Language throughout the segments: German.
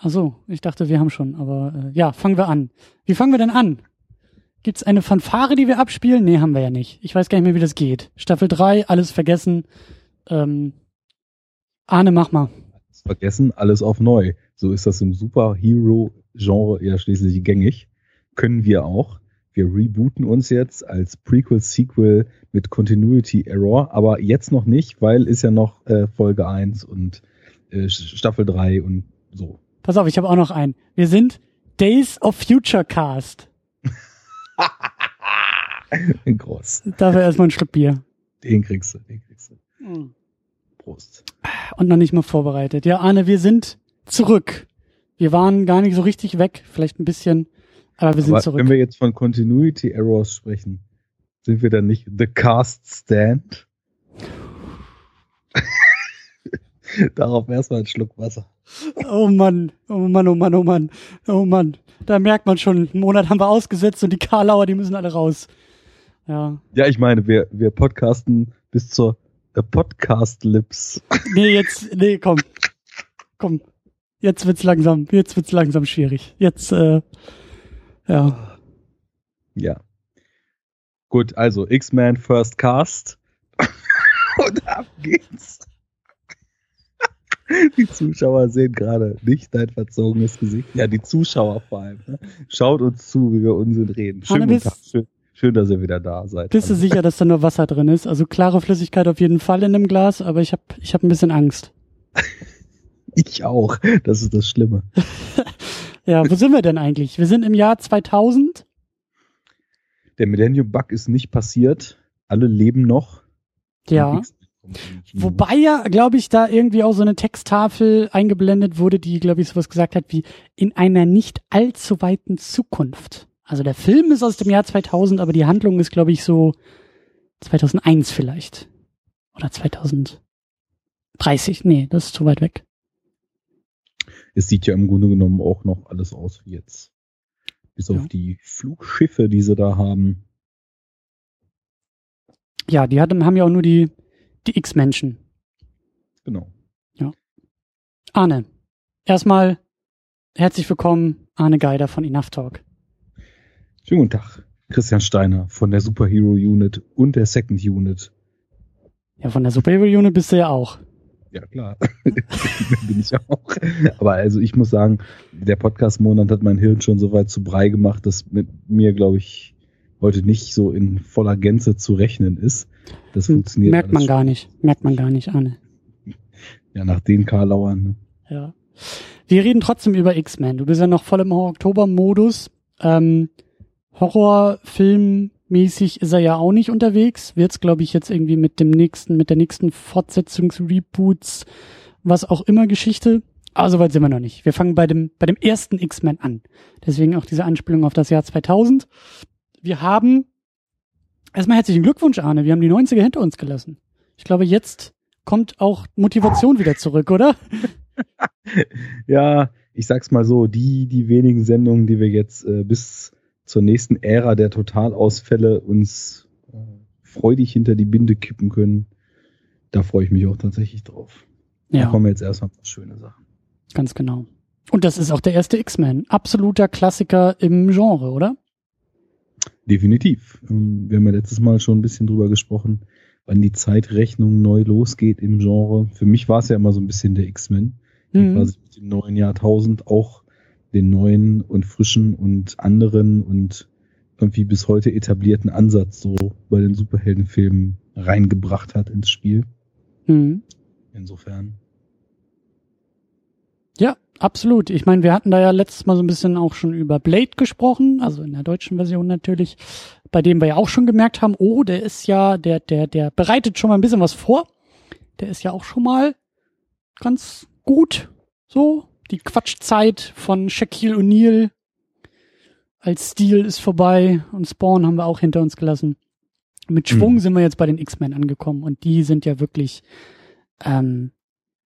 Ach so, ich dachte, wir haben schon, aber äh, ja, fangen wir an. Wie fangen wir denn an? Gibt's eine Fanfare, die wir abspielen? Nee, haben wir ja nicht. Ich weiß gar nicht mehr, wie das geht. Staffel 3, alles vergessen. Ähm, Arne, mach mal. Alles vergessen, alles auf neu. So ist das im Superhero-Genre ja schließlich gängig. Können wir auch. Wir rebooten uns jetzt als Prequel-Sequel mit Continuity Error, aber jetzt noch nicht, weil ist ja noch äh, Folge 1 und äh, Staffel 3 und so. Pass auf, ich habe auch noch einen. Wir sind Days of Future Cast. Groß. Dafür erstmal ein Schluck Bier. Den kriegst du, den kriegst du. Prost. Und noch nicht mal vorbereitet. Ja, Arne, wir sind zurück. Wir waren gar nicht so richtig weg, vielleicht ein bisschen, aber wir sind Aber zurück. wenn wir jetzt von Continuity Errors sprechen, sind wir dann nicht The Cast Stand? Darauf erstmal einen Schluck Wasser. Oh Mann, oh Mann, oh Mann, oh Mann, oh Mann. Da merkt man schon, einen Monat haben wir ausgesetzt und die Karlauer, die müssen alle raus. Ja. Ja, ich meine, wir, wir podcasten bis zur äh, Podcast Lips. Nee, jetzt, nee, komm. Komm. Jetzt wird's langsam, jetzt wird's langsam schwierig. Jetzt, äh, ja. Ja. Gut, also X-Men First Cast. Und ab geht's. Die Zuschauer sehen gerade nicht dein verzogenes Gesicht. Ja, die Zuschauer vor allem. Ne? Schaut uns zu, wie wir Unsinn reden. Schön, Hanne, Tag. schön, schön, dass ihr wieder da seid. Bist du sicher, dass da nur Wasser drin ist? Also klare Flüssigkeit auf jeden Fall in dem Glas, aber ich habe ich hab ein bisschen Angst. Ich auch. Das ist das Schlimme. Ja, wo sind wir denn eigentlich? Wir sind im Jahr 2000. Der Millennium Bug ist nicht passiert. Alle leben noch. Ja. Kino. Wobei ja, glaube ich, da irgendwie auch so eine Texttafel eingeblendet wurde, die, glaube ich, sowas gesagt hat wie in einer nicht allzu weiten Zukunft. Also der Film ist aus dem Jahr 2000, aber die Handlung ist, glaube ich, so 2001 vielleicht. Oder 2030. Nee, das ist zu weit weg. Es sieht ja im Grunde genommen auch noch alles aus wie jetzt. Bis Ja. auf die Flugschiffe, die sie da haben. Ja, die hatten, haben ja auch nur die, die X-Menschen. Genau. Arne, erstmal herzlich willkommen, Arne Geider von Enough Talk. Schönen guten Tag. Christian Steiner von der Superhero Unit und der Second Unit. Ja, von der Superhero Unit bist du ja auch. Ja, klar. Bin ich auch. Aber also ich muss sagen, der Podcast-Monat hat mein Hirn schon so weit zu Brei gemacht, dass mit mir, glaube ich, heute nicht so in voller Gänze zu rechnen ist. Das funktioniert Merkt man gar nicht. Merkt man gar nicht, Arne. Ja, nach den Karlauern. Ne? Ja. Wir reden trotzdem über X-Men. Du bist ja noch voll im Oktober-Modus. Ähm, Horrorfilmmäßig ist er ja auch nicht unterwegs. Wird's, glaube ich, jetzt irgendwie mit dem nächsten, mit der nächsten Fortsetzungsreboots, was auch immer Geschichte. Aber soweit sind wir noch nicht. Wir fangen bei dem, bei dem ersten X-Men an. Deswegen auch diese Anspielung auf das Jahr 2000. Wir haben, erstmal herzlichen Glückwunsch, Arne. Wir haben die 90er hinter uns gelassen. Ich glaube, jetzt kommt auch Motivation wieder zurück, oder? Ja, ich sag's mal so, die, die wenigen Sendungen, die wir jetzt äh, bis zur nächsten Ära der Totalausfälle uns äh, freudig hinter die Binde kippen können, da freue ich mich auch tatsächlich drauf. Da Ja. kommen jetzt erstmal paar schöne Sachen. Ganz genau. Und das ist auch der erste X-Men. Absoluter Klassiker im Genre, oder? Definitiv. Ähm, Wir haben ja letztes Mal schon ein bisschen drüber gesprochen, wann die Zeitrechnung neu losgeht im Genre. Für mich war es ja immer so ein bisschen der X-Men, die Mhm. quasi mit dem neuen Jahrtausend auch den neuen und frischen und anderen und irgendwie bis heute etablierten Ansatz so bei den Superheldenfilmen reingebracht hat ins Spiel. Mhm. Insofern. Ja, absolut. Ich meine, wir hatten da ja letztes Mal so ein bisschen auch schon über Blade gesprochen, also in der deutschen Version natürlich, bei dem wir ja auch schon gemerkt haben, oh, der ist ja, der, der, der bereitet schon mal ein bisschen was vor. Der ist ja auch schon mal ganz gut. So, die Quatschzeit von Shaquille O'Neal als Stil ist vorbei und Spawn haben wir auch hinter uns gelassen. Mit Schwung Mhm. sind wir jetzt bei den X-Men angekommen und die sind ja wirklich, ähm,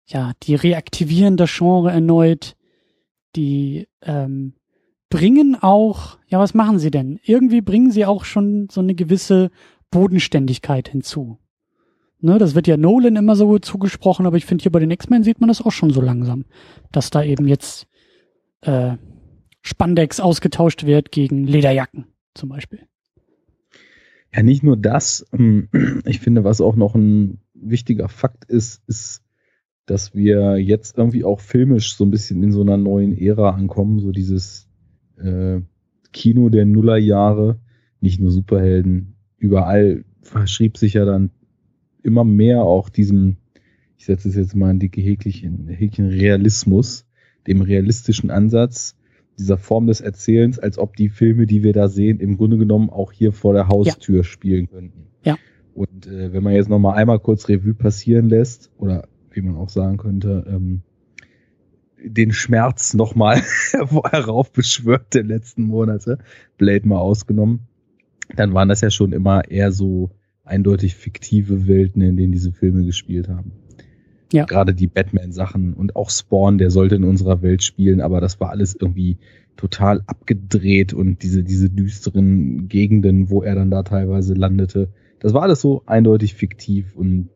ja, die reaktivieren das Genre erneut, die ähm, bringen auch, ja, was machen sie denn? Irgendwie bringen sie auch schon so eine gewisse Bodenständigkeit hinzu. Ne, das wird ja Nolan immer so zugesprochen, aber ich finde hier bei den X-Men sieht man das auch schon so langsam, dass da eben jetzt äh, Spandex ausgetauscht wird gegen Lederjacken zum Beispiel. Ja, nicht nur das. Ähm, ich finde, was auch noch ein wichtiger Fakt ist, ist, dass wir jetzt irgendwie auch filmisch so ein bisschen in so einer neuen Ära ankommen, so dieses äh, Kino der Nullerjahre, nicht nur Superhelden, überall verschrieb sich ja dann immer mehr auch diesem, ich setze es jetzt mal in dicke Häkchen, Häkchen Realismus, dem realistischen Ansatz, dieser Form des Erzählens, als ob die Filme, die wir da sehen, im Grunde genommen auch hier vor der Haustür ja. spielen könnten. Ja. Und äh, wenn man jetzt nochmal einmal kurz Revue passieren lässt, oder wie man auch sagen könnte, ähm, den Schmerz nochmal heraufbeschwört der letzten Monate, Blade mal ausgenommen, dann waren das ja schon immer eher so eindeutig fiktive Welten, in denen diese Filme gespielt haben. Ja. Gerade die Batman-Sachen und auch Spawn, der sollte in unserer Welt spielen, aber das war alles irgendwie total abgedreht und diese, diese düsteren Gegenden, wo er dann da teilweise landete, das war alles so eindeutig fiktiv und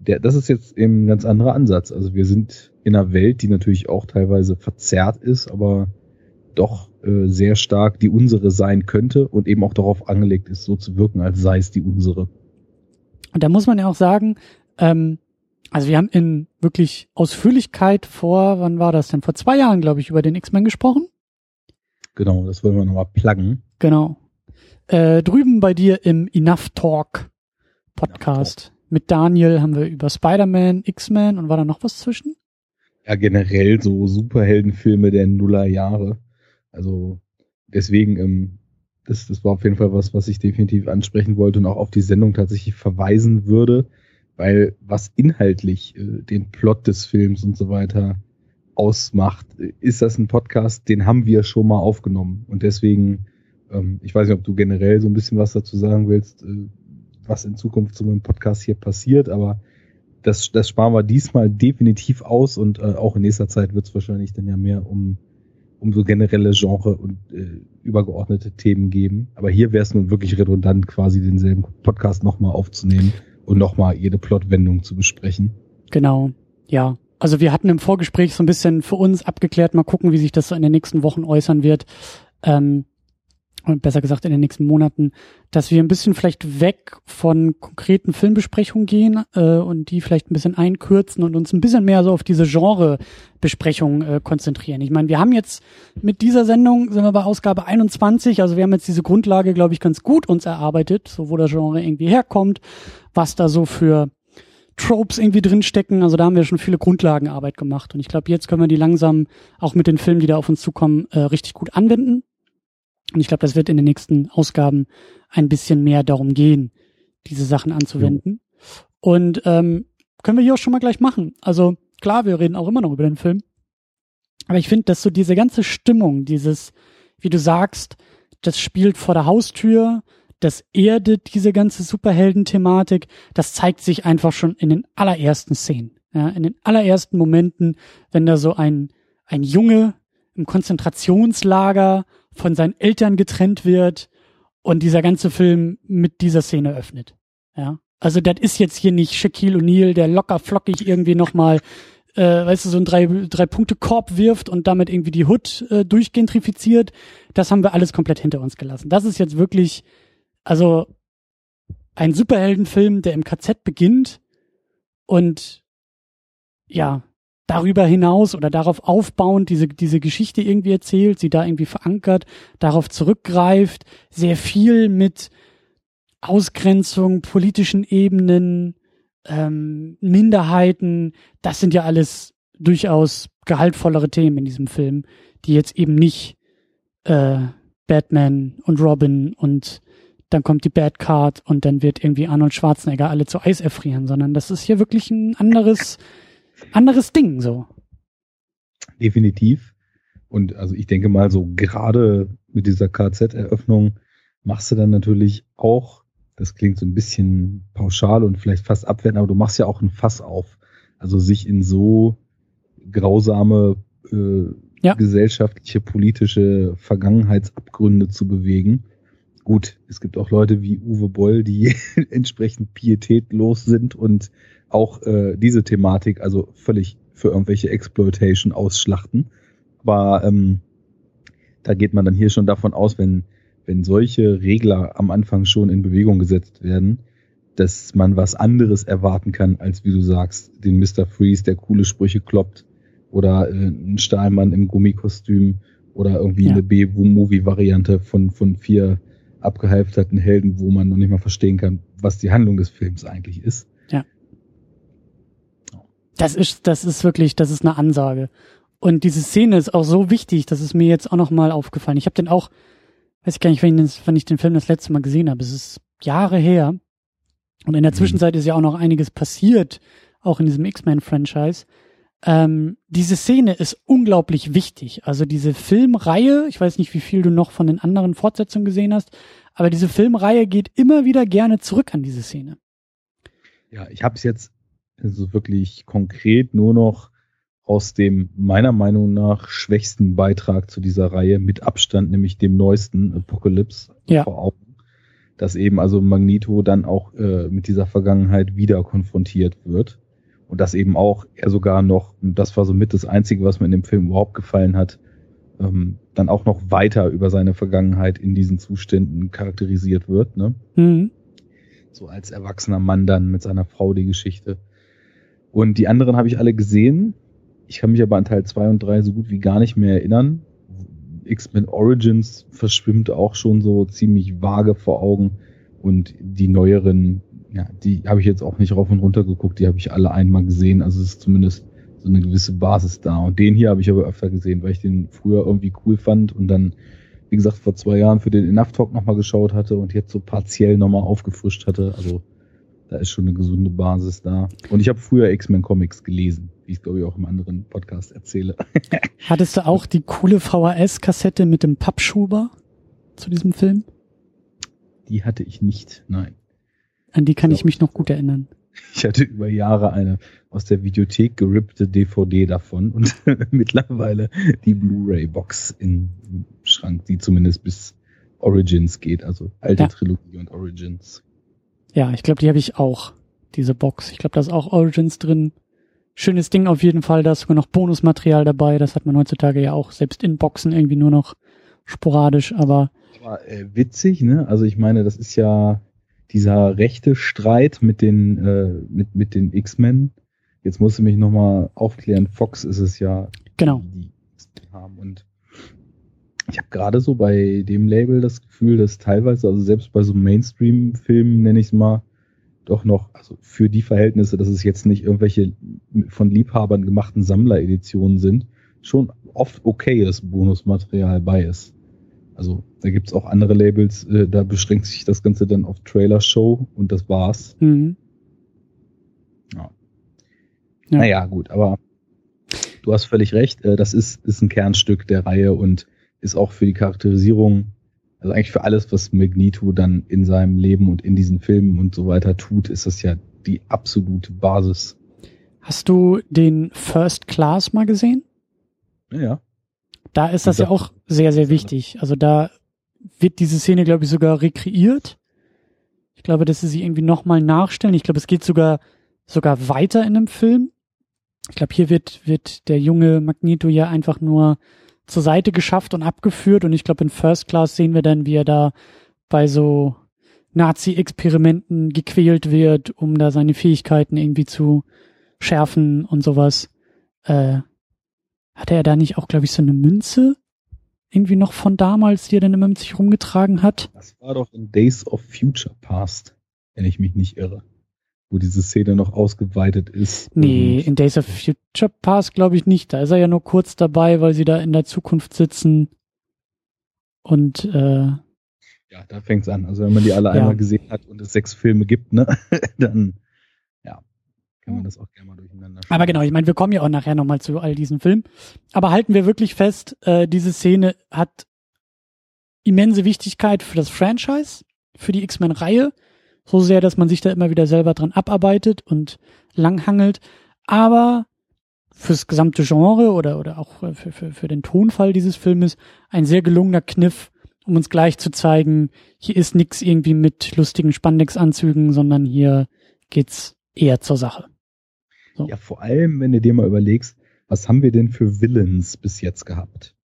der, das ist jetzt eben ein ganz anderer Ansatz. Also wir sind in einer Welt, die natürlich auch teilweise verzerrt ist, aber doch äh, sehr stark die unsere sein könnte und eben auch darauf angelegt ist, so zu wirken, als sei es die unsere. Und da muss man ja auch sagen, ähm, also wir haben in wirklich Ausführlichkeit vor, wann war das denn? Vor zwei Jahren, glaube ich, über den X-Men gesprochen. Genau, das wollen wir nochmal pluggen. Genau. Äh, drüben bei dir im Enough Talk Podcast Enough Talk. Mit Daniel haben wir über Spider-Man, X-Men und war da noch was zwischen? Ja, generell so Superheldenfilme der Nuller Jahre. Also deswegen, ähm, das, das war auf jeden Fall was, was ich definitiv ansprechen wollte und auch auf die Sendung tatsächlich verweisen würde weil was inhaltlich äh, den Plot des Films und so weiter ausmacht, ist das ein Podcast, den haben wir schon mal aufgenommen. Und deswegen, ähm, ich weiß nicht, ob du generell so ein bisschen was dazu sagen willst, äh, was in Zukunft zu einem Podcast hier passiert, aber das, das sparen wir diesmal definitiv aus und äh, auch in nächster Zeit wird es wahrscheinlich dann ja mehr um, um so generelle Genre und äh, übergeordnete Themen geben. Aber hier wäre es nun wirklich redundant, quasi denselben Podcast nochmal aufzunehmen und nochmal jede Plotwendung zu besprechen. Genau, ja. Also wir hatten im Vorgespräch so ein bisschen für uns abgeklärt, mal gucken, wie sich das so in den nächsten Wochen äußern wird. Ähm, und besser gesagt in den nächsten Monaten, dass wir ein bisschen vielleicht weg von konkreten Filmbesprechungen gehen äh, und die vielleicht ein bisschen einkürzen und uns ein bisschen mehr so auf diese Genrebesprechung äh, konzentrieren. Ich meine, wir haben jetzt mit dieser Sendung, sind wir bei Ausgabe 21, also wir haben jetzt diese Grundlage, glaube ich, ganz gut uns erarbeitet, so wo das Genre irgendwie herkommt, was da so für Tropes irgendwie drinstecken. Also da haben wir schon viele Grundlagenarbeit gemacht. Und ich glaube, jetzt können wir die langsam auch mit den Filmen, die da auf uns zukommen, äh, richtig gut anwenden. Und ich glaube, das wird in den nächsten Ausgaben ein bisschen mehr darum gehen, diese Sachen anzuwenden. Ja. Und ähm, können wir hier auch schon mal gleich machen. Also klar, wir reden auch immer noch über den Film. Aber ich finde, dass so diese ganze Stimmung, dieses, wie du sagst, das spielt vor der Haustür, das erdet diese ganze Superhelden-Thematik, das zeigt sich einfach schon in den allerersten Szenen. Ja, in den allerersten Momenten, wenn da so ein, ein Junge im Konzentrationslager von seinen Eltern getrennt wird und dieser ganze Film mit dieser Szene öffnet. Ja. Also das ist jetzt hier nicht Shaquille O'Neal, der locker flockig irgendwie nochmal, äh, weißt du, so ein drei, drei Punkte Korb wirft und damit irgendwie die Hood äh, durchgentrifiziert. Das haben wir alles komplett hinter uns gelassen. Das ist jetzt wirklich, also ein Superheldenfilm, der im KZ beginnt und ja, darüber hinaus oder darauf aufbauend diese, diese Geschichte irgendwie erzählt, sie da irgendwie verankert, darauf zurückgreift, sehr viel mit Ausgrenzung, politischen Ebenen, ähm, Minderheiten, das sind ja alles durchaus gehaltvollere Themen in diesem Film, die jetzt eben nicht äh, Batman und Robin und dann kommt die Bad Card und dann wird irgendwie Arnold Schwarzenegger alle zu Eis erfrieren, sondern das ist hier wirklich ein anderes anderes Ding so. Definitiv. Und also ich denke mal, so gerade mit dieser KZ-Eröffnung machst du dann natürlich auch, das klingt so ein bisschen pauschal und vielleicht fast abwertend, aber du machst ja auch ein Fass auf. Also sich in so grausame äh, ja. gesellschaftliche, politische Vergangenheitsabgründe zu bewegen. Gut, es gibt auch Leute wie Uwe Boll, die entsprechend pietätlos sind und auch äh, diese Thematik also völlig für irgendwelche Exploitation ausschlachten. Aber ähm, da geht man dann hier schon davon aus, wenn, wenn solche Regler am Anfang schon in Bewegung gesetzt werden, dass man was anderes erwarten kann, als wie du sagst, den Mr. Freeze, der coole Sprüche kloppt, oder äh, ein Stahlmann im Gummikostüm oder irgendwie ja. eine B-Movie-Variante von, von vier abgehalfterten Helden, wo man noch nicht mal verstehen kann, was die Handlung des Films eigentlich ist. Ja. Das ist, das ist wirklich, das ist eine Ansage. Und diese Szene ist auch so wichtig, das ist mir jetzt auch nochmal aufgefallen. Ich habe den auch, weiß ich gar nicht, wann ich, den, wann ich den Film das letzte Mal gesehen habe. Es ist Jahre her. Und in der mhm. Zwischenzeit ist ja auch noch einiges passiert, auch in diesem X-Men-Franchise. Ähm, diese Szene ist unglaublich wichtig. Also diese Filmreihe, ich weiß nicht, wie viel du noch von den anderen Fortsetzungen gesehen hast, aber diese Filmreihe geht immer wieder gerne zurück an diese Szene. Ja, ich habe es jetzt also wirklich konkret nur noch aus dem meiner Meinung nach schwächsten Beitrag zu dieser Reihe mit Abstand, nämlich dem neuesten Apocalypse ja. vor Augen, dass eben also Magneto dann auch äh, mit dieser Vergangenheit wieder konfrontiert wird und dass eben auch er sogar noch, und das war so mit das Einzige, was mir in dem Film überhaupt gefallen hat, ähm, dann auch noch weiter über seine Vergangenheit in diesen Zuständen charakterisiert wird. Ne? Mhm. So als erwachsener Mann dann mit seiner Frau die Geschichte. Und die anderen habe ich alle gesehen. Ich kann mich aber an Teil 2 und 3 so gut wie gar nicht mehr erinnern. X-Men Origins verschwimmt auch schon so ziemlich vage vor Augen. Und die neueren, ja, die habe ich jetzt auch nicht rauf und runter geguckt, die habe ich alle einmal gesehen. Also es ist zumindest so eine gewisse Basis da. Und den hier habe ich aber öfter gesehen, weil ich den früher irgendwie cool fand und dann, wie gesagt, vor zwei Jahren für den Enough Talk nochmal geschaut hatte und jetzt so partiell nochmal aufgefrischt hatte. Also da ist schon eine gesunde Basis da. Und ich habe früher X-Men Comics gelesen, wie ich glaube ich auch im anderen Podcast erzähle. Hattest du auch die coole VHS-Kassette mit dem Pappschuber zu diesem Film? Die hatte ich nicht, nein. An die kann ich, ich mich noch gut erinnern. Ich hatte über Jahre eine aus der Videothek gerippte DVD davon und mittlerweile die Blu-ray-Box im Schrank, die zumindest bis Origins geht, also alte ja. Trilogie und Origins. Ja, ich glaube, die habe ich auch, diese Box. Ich glaube, da ist auch Origins drin. Schönes Ding auf jeden Fall, da ist sogar noch Bonusmaterial dabei. Das hat man heutzutage ja auch selbst in Boxen irgendwie nur noch sporadisch, aber. aber äh, witzig, ne? Also ich meine, das ist ja dieser rechte Streit mit den, äh, mit, mit den X-Men. Jetzt musst du mich nochmal aufklären. Fox ist es ja, genau. die, die haben. Und ich habe gerade so bei dem Label das Gefühl, dass teilweise, also selbst bei so Mainstream-Filmen, nenne ich es mal, doch noch, also für die Verhältnisse, dass es jetzt nicht irgendwelche von Liebhabern gemachten Sammlereditionen sind, schon oft okayes Bonusmaterial bei ist. Also da gibt's auch andere Labels, äh, da beschränkt sich das Ganze dann auf Trailer-Show und das war's. Mhm. Ja. ja. Naja, gut, aber du hast völlig recht, äh, das ist, ist ein Kernstück der Reihe und ist auch für die Charakterisierung, also eigentlich für alles, was Magneto dann in seinem Leben und in diesen Filmen und so weiter tut, ist das ja die absolute Basis. Hast du den First Class mal gesehen? Ja. Da ist das ja auch sehr, sehr wichtig. Also da wird diese Szene, glaube ich, sogar rekreiert. Ich glaube, dass sie sie irgendwie nochmal nachstellen. Ich glaube, es geht sogar, sogar weiter in dem Film. Ich glaube, hier wird, wird der junge Magneto ja einfach nur zur Seite geschafft und abgeführt. Und ich glaube, in First Class sehen wir dann, wie er da bei so Nazi-Experimenten gequält wird, um da seine Fähigkeiten irgendwie zu schärfen und sowas. Äh, hatte er da nicht auch, glaube ich, so eine Münze irgendwie noch von damals, die er dann immer mit sich rumgetragen hat? Das war doch in Days of Future Past, wenn ich mich nicht irre wo diese Szene noch ausgeweitet ist. Nee, in Days of Future Past glaube ich nicht. Da ist er ja nur kurz dabei, weil sie da in der Zukunft sitzen. Und äh, ja, da fängt's an. Also wenn man die alle ja. einmal gesehen hat und es sechs Filme gibt, ne, dann ja, kann man das auch gerne mal durcheinander schauen. Aber genau, ich meine, wir kommen ja auch nachher nochmal zu all diesen Filmen. Aber halten wir wirklich fest, äh, diese Szene hat immense Wichtigkeit für das Franchise, für die X-Men-Reihe so sehr, dass man sich da immer wieder selber dran abarbeitet und langhangelt. Aber fürs gesamte Genre oder, oder auch für, für, für den Tonfall dieses Filmes ein sehr gelungener Kniff, um uns gleich zu zeigen, hier ist nix irgendwie mit lustigen Spandex-Anzügen, sondern hier geht's eher zur Sache. So. Ja, vor allem, wenn du dir mal überlegst, was haben wir denn für Villains bis jetzt gehabt?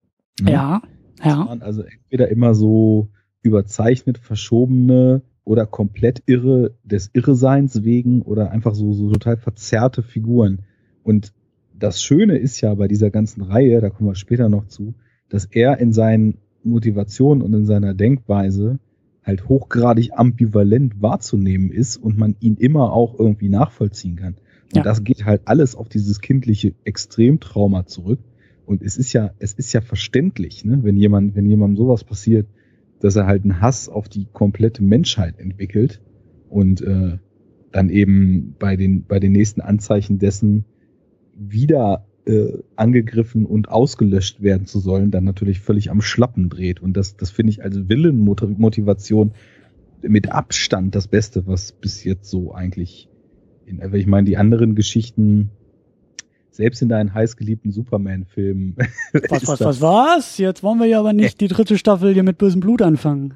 Ne? Ja, ja. Das waren also entweder immer so überzeichnet, verschobene oder komplett irre des Irreseins wegen oder einfach so, so total verzerrte Figuren. Und das Schöne ist ja bei dieser ganzen Reihe, da kommen wir später noch zu, dass er in seinen Motivationen und in seiner Denkweise halt hochgradig ambivalent wahrzunehmen ist und man ihn immer auch irgendwie nachvollziehen kann. Und ja. das geht halt alles auf dieses kindliche Extremtrauma zurück. Und es ist ja, es ist ja verständlich, ne, wenn jemand, wenn jemandem sowas passiert, dass er halt einen Hass auf die komplette Menschheit entwickelt und äh, dann eben bei den, bei den nächsten Anzeichen dessen wieder äh, angegriffen und ausgelöscht werden zu sollen, dann natürlich völlig am Schlappen dreht. Und das, das finde ich als Willenmotivation mit Abstand das Beste, was bis jetzt so eigentlich in, ich meine, die anderen Geschichten, selbst in deinen heißgeliebten Superman-Filmen. Was, was, was, was? Jetzt wollen wir ja aber nicht die dritte Staffel hier mit bösem Blut anfangen.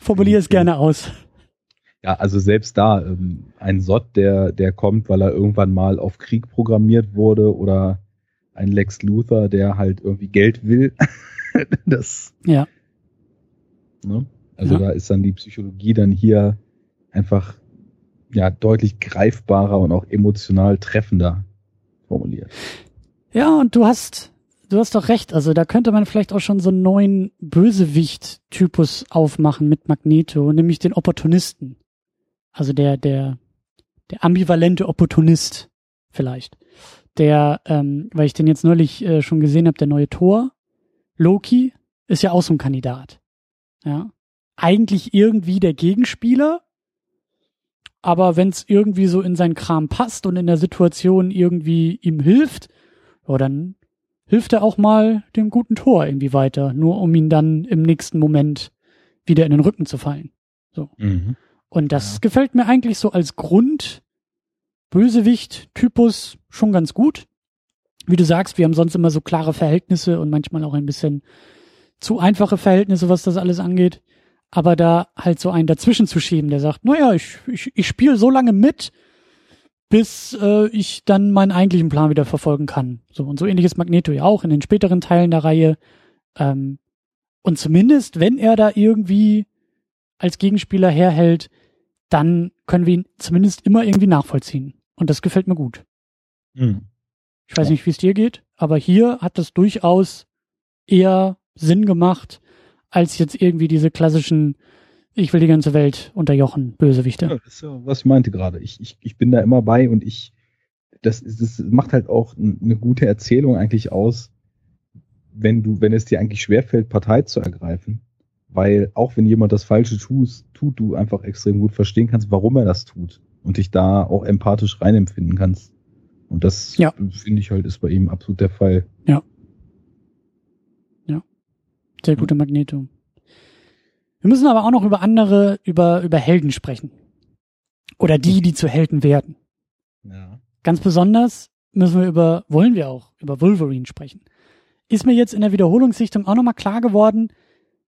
Formulier es gerne aus. Ja, also selbst da, ähm, ein Sott, der, der kommt, weil er irgendwann mal auf Krieg programmiert wurde oder ein Lex Luthor, der halt irgendwie Geld will. das. Ja. Ne? Also ja. da ist dann die Psychologie dann hier einfach ja deutlich greifbarer und auch emotional treffender formuliert. Ja, und du hast du hast doch recht. Also da könnte man vielleicht auch schon so einen neuen Bösewicht-Typus aufmachen mit Magneto, nämlich den Opportunisten. Also der, der, der ambivalente Opportunist vielleicht. Der, ähm, weil ich den jetzt neulich äh, schon gesehen habe, der neue Tor, Loki, ist ja auch so ein Kandidat. Ja. Eigentlich irgendwie der Gegenspieler, aber wenn es irgendwie so in sein Kram passt und in der Situation irgendwie ihm hilft, ja, dann hilft er auch mal dem guten Tor irgendwie weiter, nur um ihn dann im nächsten Moment wieder in den Rücken zu fallen. So. Mhm. Und das ja. gefällt mir eigentlich so als Grund Bösewicht-Typus schon ganz gut. Wie du sagst, wir haben sonst immer so klare Verhältnisse und manchmal auch ein bisschen zu einfache Verhältnisse, was das alles angeht. Aber da halt so einen dazwischen zu schieben, der sagt, naja, ich, ich, ich spiele so lange mit, bis äh, ich dann meinen eigentlichen Plan wieder verfolgen kann. So und so ähnlich ist Magneto ja auch in den späteren Teilen der Reihe. Ähm, und zumindest, wenn er da irgendwie als Gegenspieler herhält, dann können wir ihn zumindest immer irgendwie nachvollziehen. Und das gefällt mir gut. Mhm. Ich weiß nicht, wie es dir geht, aber hier hat das durchaus eher Sinn gemacht, als jetzt irgendwie diese klassischen, ich will die ganze Welt unterjochen, Bösewichte. Ja, das ist ja, was ich meinte gerade. Ich, ich, ich bin da immer bei und ich, das, das macht halt auch eine gute Erzählung eigentlich aus, wenn du, wenn es dir eigentlich schwerfällt, Partei zu ergreifen weil auch wenn jemand das Falsche tut, tut, du einfach extrem gut verstehen kannst, warum er das tut und dich da auch empathisch reinempfinden kannst. Und das ja. finde ich halt ist bei ihm absolut der Fall. Ja. Sehr gute Magneto. Wir müssen aber auch noch über andere, über, über Helden sprechen. Oder die, die zu Helden werden. Ja. Ganz besonders müssen wir über, wollen wir auch, über Wolverine sprechen. Ist mir jetzt in der Wiederholungssichtung auch nochmal klar geworden,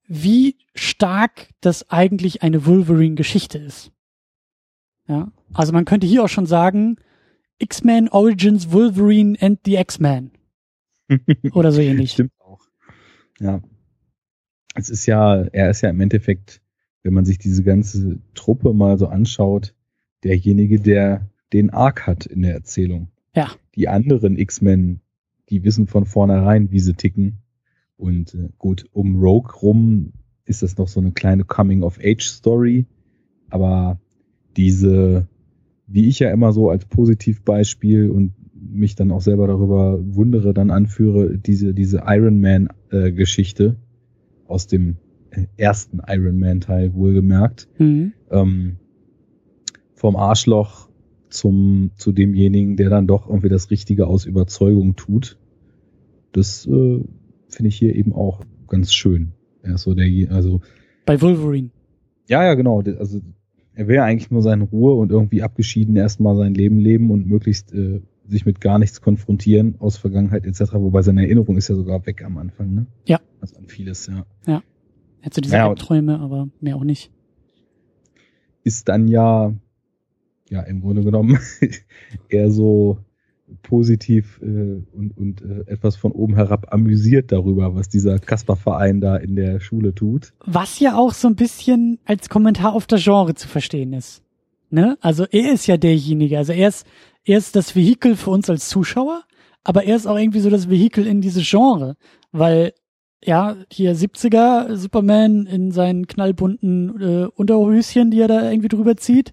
wie stark das eigentlich eine Wolverine-Geschichte ist. Ja, also man könnte hier auch schon sagen, X-Men Origins Wolverine and the X-Men. Oder so ähnlich. Stimmt auch. Ja. Es ist ja, er ist ja im Endeffekt, wenn man sich diese ganze Truppe mal so anschaut, derjenige, der den Arc hat in der Erzählung. Ja. Die anderen X-Men, die wissen von vornherein, wie sie ticken und äh, gut, um Rogue rum ist das noch so eine kleine Coming-of-Age-Story. Aber diese, wie ich ja immer so als Positivbeispiel und mich dann auch selber darüber wundere, dann anführe, diese, diese Iron Man-Geschichte äh, aus dem ersten Iron Man-Teil wohlgemerkt. Mhm. Ähm, vom Arschloch zum, zu demjenigen, der dann doch irgendwie das Richtige aus Überzeugung tut. Das äh, finde ich hier eben auch ganz schön. Er ist so der, also. Bei Wolverine. Ja, ja, genau. Also, er will ja eigentlich nur seine Ruhe und irgendwie abgeschieden erstmal sein Leben leben und möglichst äh, sich mit gar nichts konfrontieren aus Vergangenheit etc. Wobei seine Erinnerung ist ja sogar weg am Anfang, ne? Ja. Also an vieles, ja. Ja. Er hat so diese ja, Träume, aber mehr auch nicht. Ist dann ja ja im Grunde genommen eher so positiv äh, und, und äh, etwas von oben herab amüsiert darüber, was dieser Kasper-Verein da in der Schule tut. Was ja auch so ein bisschen als Kommentar auf das Genre zu verstehen ist. Ne? Also er ist ja derjenige, also er ist, er ist das Vehikel für uns als Zuschauer, aber er ist auch irgendwie so das Vehikel in dieses Genre, weil ja, hier 70er Superman in seinen knallbunten äh, Unterhöschen, die er da irgendwie drüber zieht,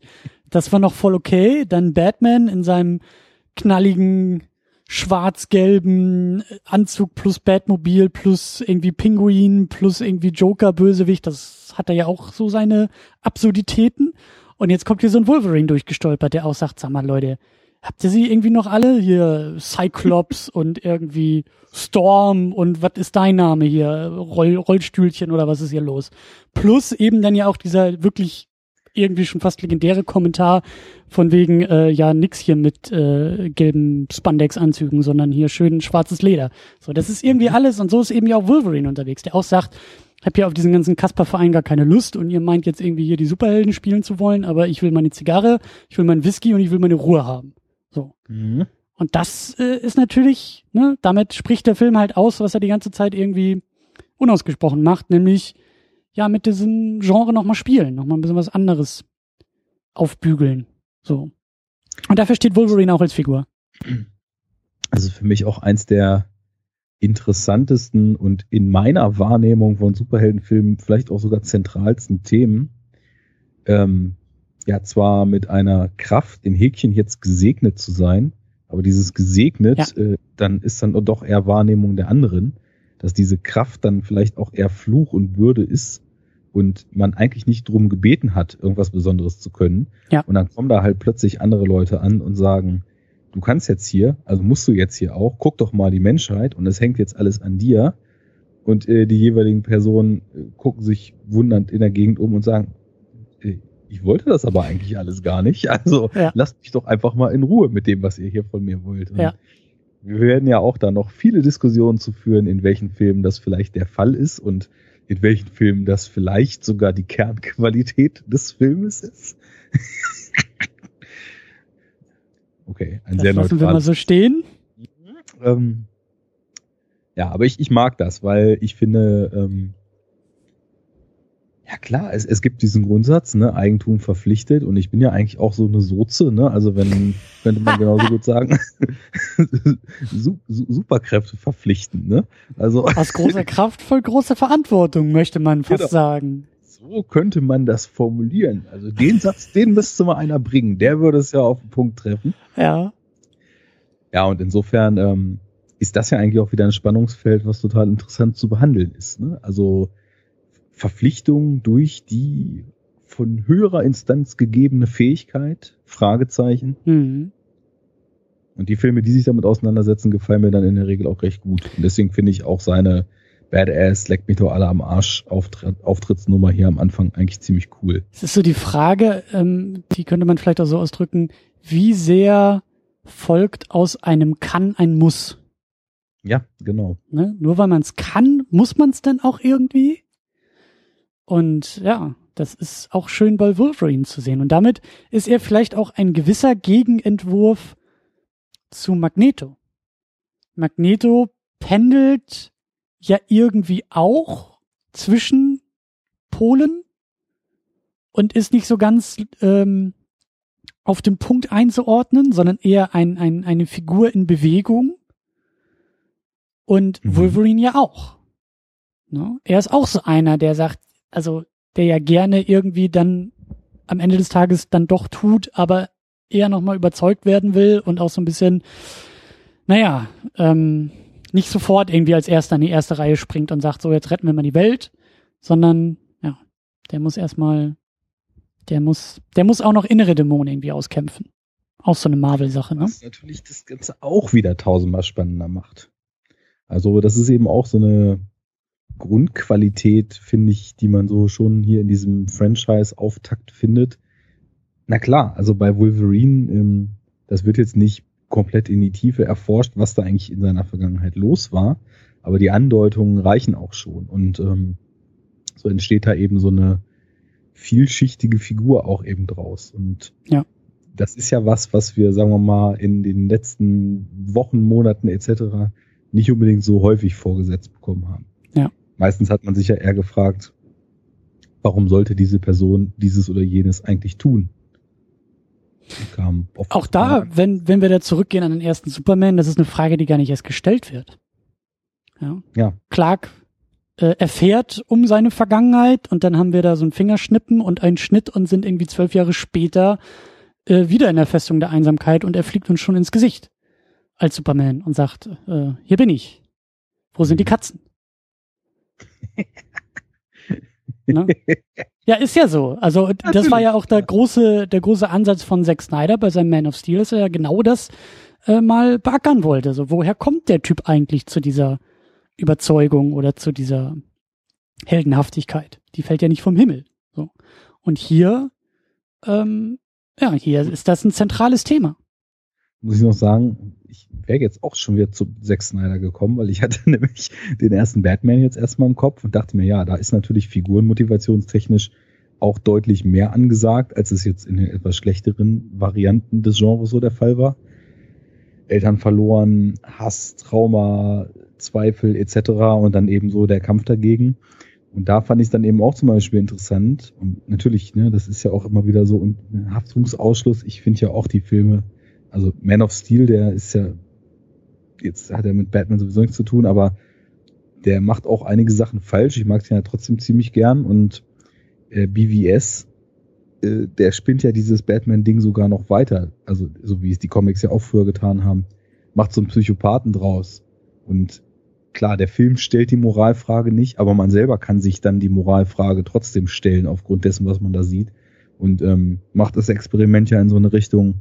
das war noch voll okay. Dann Batman in seinem knalligen schwarz-gelben Anzug plus Batmobil plus irgendwie Pinguin plus irgendwie Joker Bösewicht, das hat er ja auch so seine Absurditäten. Und jetzt kommt hier so ein Wolverine durchgestolpert, der auch sagt, sag mal Leute, habt ihr sie irgendwie noch alle? Hier Cyclops und irgendwie Storm und was ist dein Name hier? Roll, Rollstühlchen oder was ist hier los? Plus eben dann ja auch dieser wirklich irgendwie schon fast legendäre Kommentar von wegen, äh, ja, nix hier mit äh, gelben Spandex-Anzügen, sondern hier schön schwarzes Leder. So, das ist irgendwie alles und so ist eben ja auch Wolverine unterwegs, der auch sagt, hab ja auf diesen ganzen Kasper-Verein gar keine Lust und ihr meint jetzt irgendwie hier die Superhelden spielen zu wollen, aber ich will meine Zigarre, ich will meinen Whisky und ich will meine Ruhe haben. So. Mhm. Und das äh, ist natürlich, ne, damit spricht der Film halt aus, was er die ganze Zeit irgendwie unausgesprochen macht, nämlich ja mit diesem Genre nochmal spielen, nochmal ein bisschen was anderes aufbügeln. So. Und dafür steht Wolverine auch als Figur. Also für mich auch eins der interessantesten und in meiner Wahrnehmung von Superheldenfilmen vielleicht auch sogar zentralsten Themen. Ähm, ja, zwar mit einer Kraft in Häkchen jetzt gesegnet zu sein, aber dieses gesegnet, ja. äh, dann ist dann doch eher Wahrnehmung der anderen, dass diese Kraft dann vielleicht auch eher Fluch und Würde ist und man eigentlich nicht drum gebeten hat, irgendwas Besonderes zu können. Ja. Und dann kommen da halt plötzlich andere Leute an und sagen, du kannst jetzt hier, also musst du jetzt hier auch, guck doch mal die Menschheit und es hängt jetzt alles an dir. Und äh, die jeweiligen Personen äh, gucken sich wundernd in der Gegend um und sagen, äh, ich wollte das aber eigentlich alles gar nicht. Also ja. lasst mich doch einfach mal in Ruhe mit dem, was ihr hier von mir wollt. Ja. Wir werden ja auch da noch viele Diskussionen zu führen, in welchen Filmen das vielleicht der Fall ist und in welchen Filmen das vielleicht sogar die Kernqualität des Filmes ist. okay, ein das sehr lassen wir mal so stehen. Ähm, ja, aber ich, ich mag das, weil ich finde, ähm, ja klar, es, es gibt diesen Grundsatz, ne, Eigentum verpflichtet und ich bin ja eigentlich auch so eine Soze, ne, also wenn, könnte man genauso gut sagen, Superkräfte verpflichten, ne, also. Aus großer Kraft voll große Verantwortung, möchte man fast genau. sagen. So könnte man das formulieren. Also den Satz, den müsste mal einer bringen, der würde es ja auf den Punkt treffen. Ja. Ja, und insofern ähm, ist das ja eigentlich auch wieder ein Spannungsfeld, was total interessant zu behandeln ist, ne, also Verpflichtung durch die von höherer Instanz gegebene Fähigkeit? Fragezeichen. Mhm. Und die Filme, die sich damit auseinandersetzen, gefallen mir dann in der Regel auch recht gut. Und deswegen finde ich auch seine Badass, leck mich doch alle am Arsch Auftritt, Auftrittsnummer hier am Anfang eigentlich ziemlich cool. Es ist so die Frage, ähm, die könnte man vielleicht auch so ausdrücken, wie sehr folgt aus einem Kann ein Muss? Ja, genau. Ne? Nur weil man es kann, muss man es dann auch irgendwie? Und ja, das ist auch schön bei Wolverine zu sehen. Und damit ist er vielleicht auch ein gewisser Gegenentwurf zu Magneto. Magneto pendelt ja irgendwie auch zwischen Polen und ist nicht so ganz ähm, auf den Punkt einzuordnen, sondern eher ein, ein, eine Figur in Bewegung. Und mhm. Wolverine ja auch. Ne? Er ist auch so einer, der sagt, also der ja gerne irgendwie dann am Ende des Tages dann doch tut, aber eher nochmal überzeugt werden will und auch so ein bisschen, naja, ähm, nicht sofort irgendwie als erster in die erste Reihe springt und sagt, so jetzt retten wir mal die Welt, sondern ja, der muss erstmal, der muss, der muss auch noch innere Dämonen irgendwie auskämpfen. Auch so eine Marvel-Sache, ne? Was natürlich das Ganze auch wieder tausendmal spannender macht. Also das ist eben auch so eine Grundqualität, finde ich, die man so schon hier in diesem Franchise-Auftakt findet. Na klar, also bei Wolverine, ähm, das wird jetzt nicht komplett in die Tiefe erforscht, was da eigentlich in seiner Vergangenheit los war, aber die Andeutungen reichen auch schon. Und ähm, so entsteht da eben so eine vielschichtige Figur auch eben draus. Und ja. das ist ja was, was wir, sagen wir mal, in den letzten Wochen, Monaten etc. nicht unbedingt so häufig vorgesetzt bekommen haben. Ja. Meistens hat man sich ja eher gefragt, warum sollte diese Person dieses oder jenes eigentlich tun? Auch da, wenn, wenn wir da zurückgehen an den ersten Superman, das ist eine Frage, die gar nicht erst gestellt wird. Ja. ja. Clark äh, erfährt um seine Vergangenheit und dann haben wir da so ein Fingerschnippen und einen Schnitt und sind irgendwie zwölf Jahre später äh, wieder in der Festung der Einsamkeit und er fliegt uns schon ins Gesicht als Superman und sagt, äh, hier bin ich. Wo sind die Katzen? ne? Ja, ist ja so. Also Natürlich. das war ja auch der große, der große Ansatz von Zack Snyder bei seinem Man of Steel, dass er ja genau das äh, mal beackern wollte. So, woher kommt der Typ eigentlich zu dieser Überzeugung oder zu dieser Heldenhaftigkeit? Die fällt ja nicht vom Himmel. So. Und hier, ähm, ja, hier ist das ein zentrales Thema. Muss ich noch sagen, ich wäre jetzt auch schon wieder zu Zack Snyder gekommen, weil ich hatte nämlich den ersten Batman jetzt erstmal im Kopf und dachte mir, ja, da ist natürlich figurenmotivationstechnisch auch deutlich mehr angesagt, als es jetzt in den etwas schlechteren Varianten des Genres so der Fall war. Eltern verloren, Hass, Trauma, Zweifel etc. und dann eben so der Kampf dagegen. Und da fand ich es dann eben auch zum Beispiel interessant. Und natürlich, ne, das ist ja auch immer wieder so ein Haftungsausschluss. Ich finde ja auch die Filme, also Man of Steel, der ist ja, jetzt hat er mit Batman sowieso nichts zu tun, aber der macht auch einige Sachen falsch. Ich mag den ja trotzdem ziemlich gern. Und äh, BVS, äh, der spinnt ja dieses Batman-Ding sogar noch weiter. Also, so wie es die Comics ja auch früher getan haben. Macht so einen Psychopathen draus. Und klar, der Film stellt die Moralfrage nicht, aber man selber kann sich dann die Moralfrage trotzdem stellen aufgrund dessen, was man da sieht. Und ähm, macht das Experiment ja in so eine Richtung,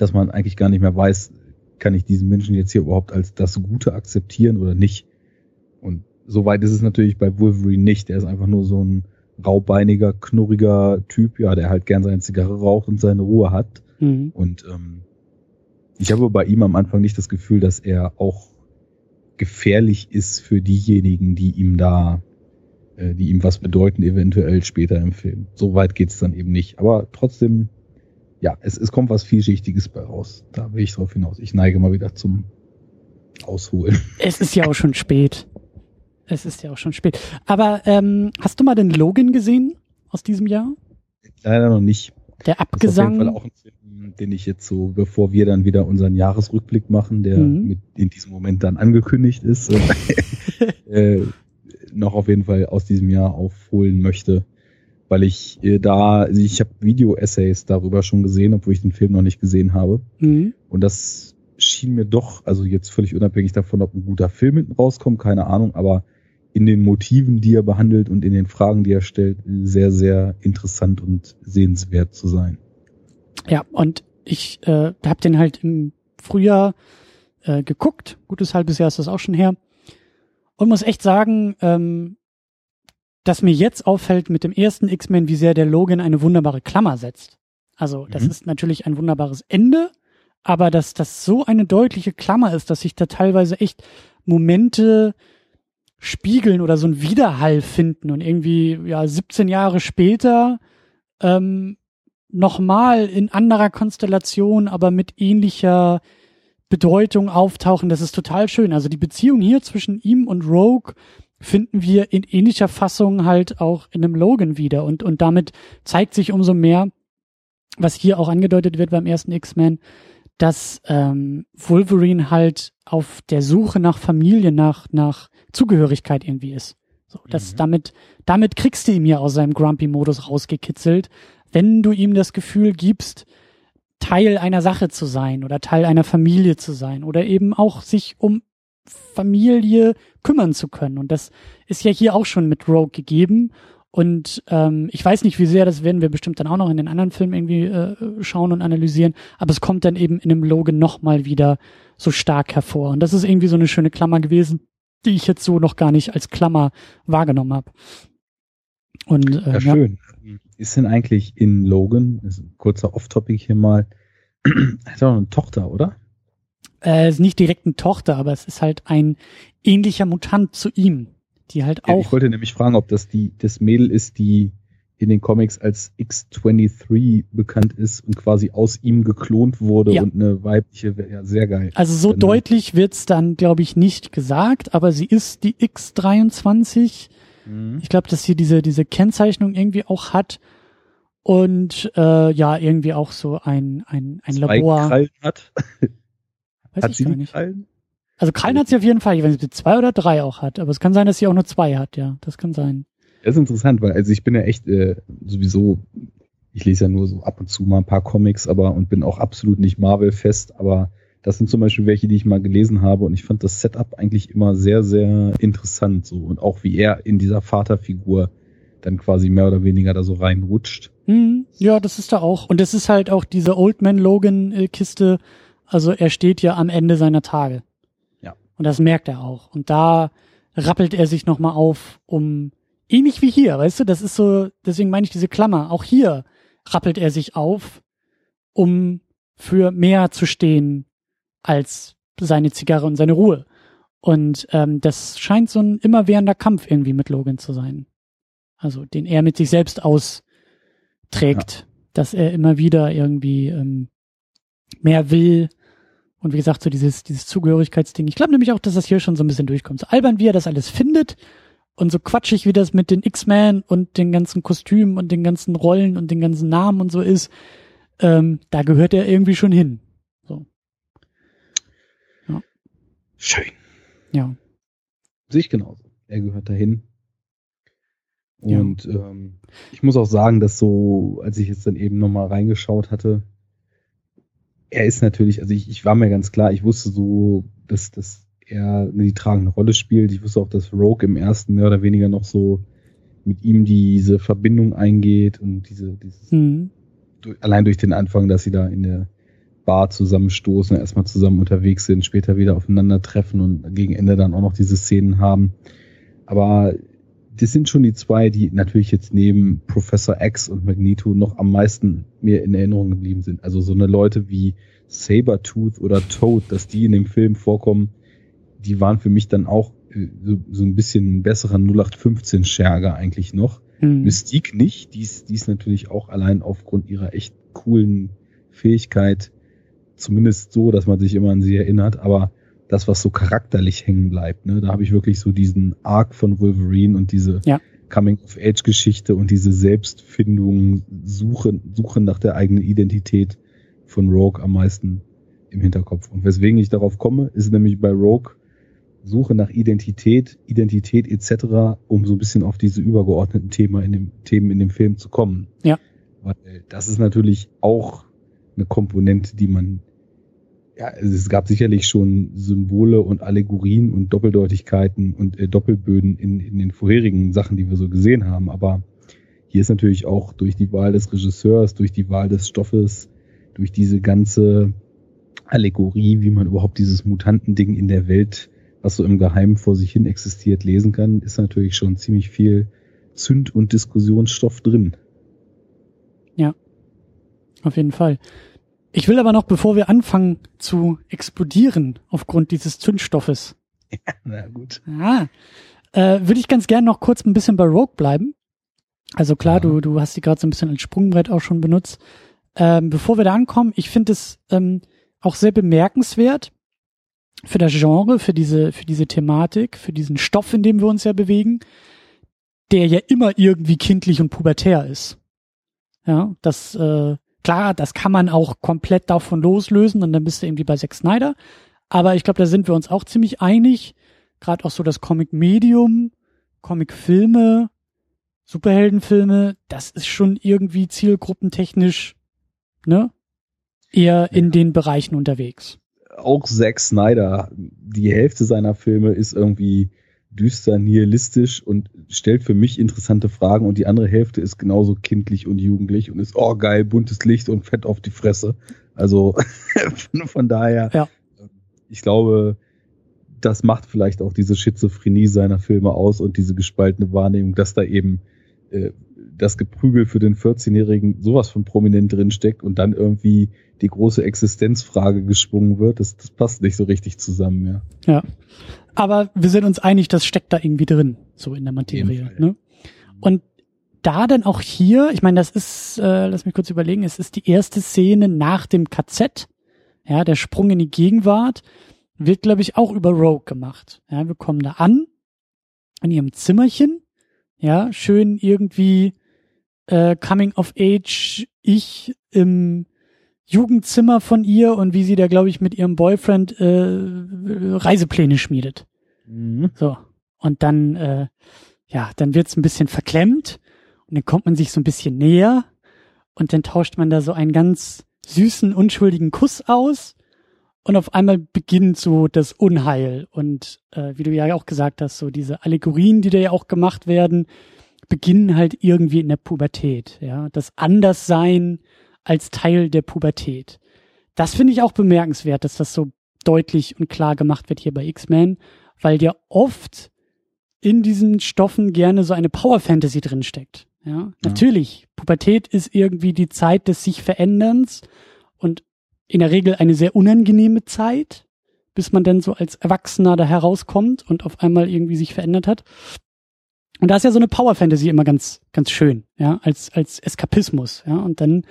dass man eigentlich gar nicht mehr weiß, kann ich diesen Menschen jetzt hier überhaupt als das Gute akzeptieren oder nicht. Und soweit ist es natürlich bei Wolverine nicht. Der ist einfach nur so ein raubeiniger, knurriger Typ, ja, der halt gern seine Zigarre raucht und seine Ruhe hat. Mhm. Und ähm, ich habe bei ihm am Anfang nicht das Gefühl, dass er auch gefährlich ist für diejenigen, die ihm da, äh, die ihm was bedeuten, eventuell später im Film. So weit geht's dann eben nicht. Aber trotzdem, ja, es, es kommt was Vielschichtiges bei raus. Da will ich drauf hinaus. Ich neige mal wieder zum Ausholen. Es ist ja auch schon spät. Es ist ja auch schon spät. Aber ähm, hast du mal den Logan gesehen aus diesem Jahr? Leider noch nicht. Der Abgesang. Das ist auf jeden Fall auch ein Film, den ich jetzt so, bevor wir dann wieder unseren Jahresrückblick machen, der mhm. mit in diesem Moment dann angekündigt ist, äh, noch auf jeden Fall aus diesem Jahr aufholen möchte, weil ich äh, da, also ich habe Video-Essays darüber schon gesehen, obwohl ich den Film noch nicht gesehen habe. Mhm. Und das schien mir doch, also jetzt völlig unabhängig davon, ob ein guter Film hinten rauskommt, keine Ahnung, aber in den Motiven, die er behandelt und in den Fragen, die er stellt, sehr, sehr interessant und sehenswert zu sein. Ja, und ich äh, habe den halt im Frühjahr äh, geguckt. Gutes halbes Jahr ist das auch schon her. Und muss echt sagen, ähm, dass mir jetzt auffällt mit dem ersten X-Men, wie sehr der Logan eine wunderbare Klammer setzt. Also das mhm. ist natürlich ein wunderbares Ende, aber dass das so eine deutliche Klammer ist, dass sich da teilweise echt Momente spiegeln oder so ein Widerhall finden und irgendwie ja 17 Jahre später ähm, nochmal in anderer Konstellation, aber mit ähnlicher Bedeutung auftauchen. Das ist total schön. Also die Beziehung hier zwischen ihm und Rogue finden wir in ähnlicher Fassung halt auch in einem Logan wieder. Und, und damit zeigt sich umso mehr, was hier auch angedeutet wird beim ersten X-Men, dass ähm, Wolverine halt auf der Suche nach Familie, nach, nach Zugehörigkeit irgendwie ist. So, das, mhm. damit, damit kriegst du ihn ja aus seinem Grumpy-Modus rausgekitzelt, wenn du ihm das Gefühl gibst, Teil einer Sache zu sein oder Teil einer Familie zu sein oder eben auch sich um Familie kümmern zu können. Und das ist ja hier auch schon mit Rogue gegeben. Und ähm, ich weiß nicht, wie sehr, das werden wir bestimmt dann auch noch in den anderen Filmen irgendwie äh, schauen und analysieren, aber es kommt dann eben in dem Logan nochmal wieder so stark hervor. Und das ist irgendwie so eine schöne Klammer gewesen, die ich jetzt so noch gar nicht als Klammer wahrgenommen habe. Und äh, ja, schön. Ja ist denn eigentlich in Logan, ist ein kurzer Off-Topic hier mal, hat er noch eine Tochter, oder? Äh, ist nicht direkt eine Tochter, aber es ist halt ein ähnlicher Mutant zu ihm, die halt auch. Ja, ich wollte nämlich fragen, ob das die, das Mädel ist, die in den Comics als X23 bekannt ist und quasi aus ihm geklont wurde Ja. und eine weibliche, ja, sehr geil. Also so Genau. deutlich wird's dann, glaube ich, nicht gesagt, aber sie ist die X23. Ich glaube, dass sie diese, diese Kennzeichnung irgendwie auch hat und äh, ja, irgendwie auch so ein, ein, ein Zwei Labor. Krallen hat. Weiß hat ich sie gar nicht. Krallen? Also Krallen hat sie auf jeden Fall. Ich weiß nicht, ob sie zwei oder drei auch hat, aber es kann sein, dass sie auch nur zwei hat, ja. Das kann sein. Das ist interessant, weil also ich bin ja echt äh, sowieso, ich lese ja nur so ab und zu mal ein paar Comics, aber und bin auch absolut nicht Marvel fest, aber das sind zum Beispiel welche, die ich mal gelesen habe und ich fand das Setup eigentlich immer sehr, sehr interessant so und auch wie er in dieser Vaterfigur dann quasi mehr oder weniger da so reinrutscht. Hm, ja, das ist da auch. Und das ist halt auch diese Old Man Logan äh, Kiste. Also er steht ja am Ende seiner Tage. Ja. Und das merkt er auch. Und da rappelt er sich nochmal auf, um ähnlich wie hier, weißt du, das ist so, deswegen meine ich diese Klammer. Auch hier rappelt er sich auf, um für mehr zu stehen als seine Zigarre und seine Ruhe. Und ähm, das scheint so ein immerwährender Kampf irgendwie mit Logan zu sein. Also den er mit sich selbst austrägt, dass er immer wieder irgendwie ähm, mehr will. Und wie gesagt, so dieses, dieses Zugehörigkeitsding. Ich glaube nämlich auch, dass das hier schon so ein bisschen durchkommt. So albern, wie er das alles findet und so quatschig, wie das mit den X-Men und den ganzen Kostümen und den ganzen Rollen und den ganzen Namen und so ist, ähm, da gehört er irgendwie schon hin. So, Schön. ja. Sehe ich genauso. Er gehört dahin. Ja. Und ähm, ich muss auch sagen, dass so, als ich jetzt dann eben nochmal reingeschaut hatte, er ist natürlich, also ich, ich war mir ganz klar, ich wusste so, dass, dass er die tragende Rolle spielt. Ich wusste auch, dass Rogue im ersten mehr oder weniger noch so mit ihm diese Verbindung eingeht und diese, dieses Hm. durch, allein durch den Anfang, dass sie da in der Bar zusammenstoßen, erstmal zusammen unterwegs sind, später wieder aufeinandertreffen und gegen Ende dann auch noch diese Szenen haben. Aber das sind schon die zwei, die natürlich jetzt neben Professor X und Magneto noch am meisten mir in Erinnerung geblieben sind. Also so eine Leute wie Sabertooth oder Toad, dass die in dem Film vorkommen, die waren für mich dann auch äh, so, so ein bisschen ein besserer 0815 Scherger eigentlich noch. Hm. Mystique nicht, die ist, die ist natürlich auch allein aufgrund ihrer echt coolen Fähigkeit zumindest so, dass man sich immer an sie erinnert, aber das, was so charakterlich hängen bleibt, ne, da habe ich wirklich so diesen Arc von Wolverine und diese Ja. Coming-of-Age-Geschichte und diese Selbstfindung, Suche, Suche nach der eigenen Identität von Rogue am meisten im Hinterkopf. Und weswegen ich darauf komme, ist nämlich bei Rogue Suche nach Identität, Identität etc., um so ein bisschen auf diese übergeordneten Thema in dem, Themen in dem Film zu kommen. Ja. Weil das ist natürlich auch eine Komponente, die man, ja, also es gab sicherlich schon Symbole und Allegorien und Doppeldeutigkeiten und äh, Doppelböden in, in den vorherigen Sachen, die wir so gesehen haben. Aber hier ist natürlich auch durch die Wahl des Regisseurs, durch die Wahl des Stoffes, durch diese ganze Allegorie, wie man überhaupt dieses Mutantending in der Welt, was so im Geheimen vor sich hin existiert, lesen kann, ist natürlich schon ziemlich viel Zünd- und Diskussionsstoff drin. Auf jeden Fall. Ich will aber noch, bevor wir anfangen zu explodieren aufgrund dieses Zündstoffes, Na gut. ah, äh, würde ich ganz gern noch kurz ein bisschen bei Rogue bleiben. Also klar, Ja. du, du hast die gerade so ein bisschen als Sprungbrett auch schon benutzt. Ähm, bevor wir da ankommen, ich finde es ähm, auch sehr bemerkenswert für das Genre, für diese, für diese Thematik, für diesen Stoff, in dem wir uns ja bewegen, der ja immer irgendwie kindlich und pubertär ist. Ja, das, äh, klar, das kann man auch komplett davon loslösen und dann bist du irgendwie bei Zack Snyder. Aber ich glaube, da sind wir uns auch ziemlich einig. Gerade auch so das Comic-Medium, Comic-Filme, Superheldenfilme, das ist schon irgendwie zielgruppentechnisch, ne? Eher in Ja. den Bereichen unterwegs. Auch Zack Snyder, die Hälfte seiner Filme ist irgendwie düster, nihilistisch und stellt für mich interessante Fragen und die andere Hälfte ist genauso kindlich und jugendlich und ist, oh geil, buntes Licht und fett auf die Fresse. Also von, daher, Ja. ich glaube, das macht vielleicht auch diese Schizophrenie seiner Filme aus und diese gespaltene Wahrnehmung, dass da eben äh, das Geprügel für den 14-Jährigen sowas von prominent drinsteckt und dann irgendwie die große Existenzfrage geschwungen wird. Das, das passt nicht so richtig zusammen, ja. Ja. Aber wir sind uns einig, das steckt da irgendwie drin, so in der Materie. Ne? Und da dann auch hier, ich meine, das ist, äh, lass mich kurz überlegen, es ist die erste Szene nach dem KZ, ja, der Sprung in die Gegenwart, wird, glaube ich, auch über Rogue gemacht. Ja, wir kommen da an, in ihrem Zimmerchen, ja, schön irgendwie äh, Coming of Age, ich im Jugendzimmer von ihr und wie sie da, glaube ich, mit ihrem Boyfriend äh, Reisepläne schmiedet. Mhm. So. Und dann, äh, ja, dann wird's ein bisschen verklemmt und dann kommt man sich so ein bisschen näher und dann tauscht man da so einen ganz süßen, unschuldigen Kuss aus und auf einmal beginnt so das Unheil und äh, wie du ja auch gesagt hast, so diese Allegorien, die da ja auch gemacht werden, beginnen halt irgendwie in der Pubertät, ja, das Anderssein als Teil der Pubertät. Das finde ich auch bemerkenswert, dass das so deutlich und klar gemacht wird hier bei X-Men, weil ja oft in diesen Stoffen gerne so eine Power Fantasy drinsteckt. Ja, ja, natürlich. Pubertät ist irgendwie die Zeit des sich Veränderns und in der Regel eine sehr unangenehme Zeit, bis man dann so als Erwachsener da herauskommt und auf einmal irgendwie sich verändert hat. Und da ist ja so eine Power Fantasy immer ganz, ganz schön, ja, als, als Eskapismus, ja. Und dann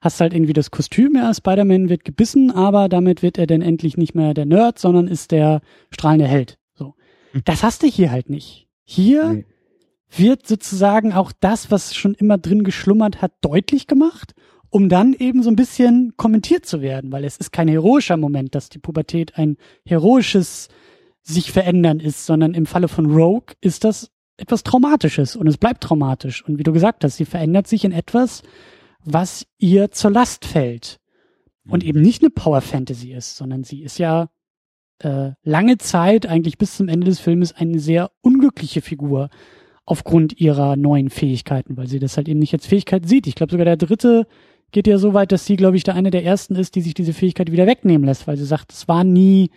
hast du halt irgendwie das Kostüm, ja, Spider-Man wird gebissen, aber damit wird er dann endlich nicht mehr der Nerd, sondern ist der strahlende Held. So. Hm. Das hast du hier halt nicht. Hier nee wird sozusagen auch das, was schon immer drin geschlummert hat, deutlich gemacht, um dann eben so ein bisschen kommentiert zu werden, weil es ist kein heroischer Moment, dass die Pubertät ein heroisches sich verändern ist, sondern im Falle von Rogue ist das etwas Traumatisches und es bleibt traumatisch. Und wie du gesagt hast, sie verändert sich in etwas, was ihr zur Last fällt. Und eben nicht eine Power Fantasy ist, sondern sie ist ja äh, lange Zeit, eigentlich bis zum Ende des Filmes, eine sehr unglückliche Figur aufgrund ihrer neuen Fähigkeiten, weil sie das halt eben nicht als Fähigkeit sieht. Ich glaube sogar der dritte geht ja so weit, dass sie, glaube ich, der eine der ersten ist, die sich diese Fähigkeit wieder wegnehmen lässt, weil sie sagt, es war nie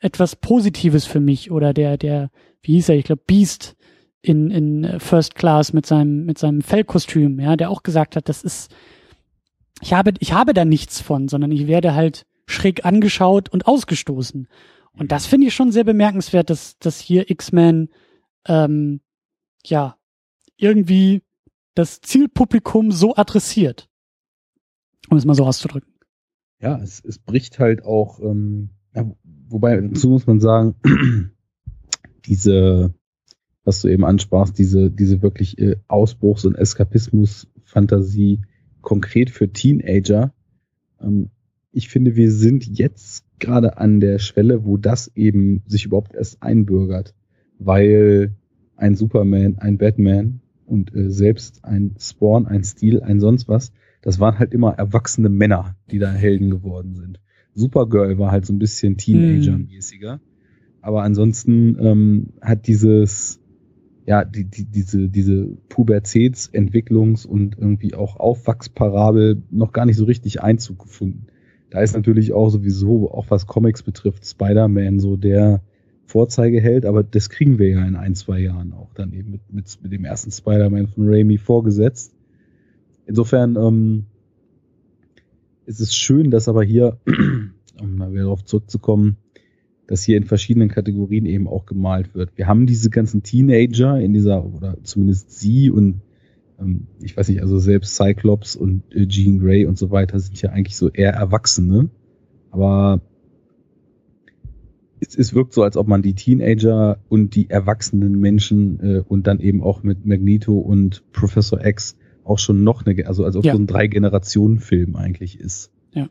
etwas Positives für mich oder der, der, wie hieß er, ich glaube, Beast in, in First Class mit seinem, mit seinem Fellkostüm, ja, der auch gesagt hat, das ist, ich habe, ich habe da nichts von, sondern ich werde halt schräg angeschaut und ausgestoßen. Und das finde ich schon sehr bemerkenswert, dass, dass hier X-Men ähm, ja, irgendwie das Zielpublikum so adressiert. Um es mal so auszudrücken. Ja, es, es bricht halt auch, ähm, ja, wobei dazu muss man sagen, diese, was du eben ansprachst, diese, diese wirklich äh, Ausbruchs- und Eskapismus-Fantasie konkret für Teenager. Ähm, ich finde, wir sind jetzt gerade an der Schwelle, wo das eben sich überhaupt erst einbürgert, weil ein Superman, ein Batman und äh, selbst ein Spawn, ein Steel, ein sonst was, das waren halt immer erwachsene Männer, die da Helden geworden sind. Supergirl war halt so ein bisschen Teenager-mäßiger. Hm. Aber ansonsten ähm, hat dieses, ja, die, die, diese, diese Pubertätsentwicklungs- und irgendwie auch Aufwachsparabel noch gar nicht so richtig Einzug gefunden. Da ist natürlich auch sowieso, auch was Comics betrifft, Spider-Man so der Vorzeigeheld, aber das kriegen wir ja in ein, zwei Jahren auch dann eben mit, mit, mit dem ersten Spider-Man von Raimi vorgesetzt. Insofern ähm, ist es schön, dass aber hier, um mal wieder darauf zurückzukommen, dass hier in verschiedenen Kategorien eben auch gemalt wird. Wir haben diese ganzen Teenager in dieser, oder zumindest sie und ähm, ich weiß nicht, also selbst Cyclops und äh, Jean Grey und so weiter sind ja eigentlich so eher Erwachsene. Aber es, es wirkt so, als ob man die Teenager und die erwachsenen Menschen äh, und dann eben auch mit Magneto und Professor X auch schon noch eine, also als ob ja. so ein Drei-Generationen-Film eigentlich ist. Ja.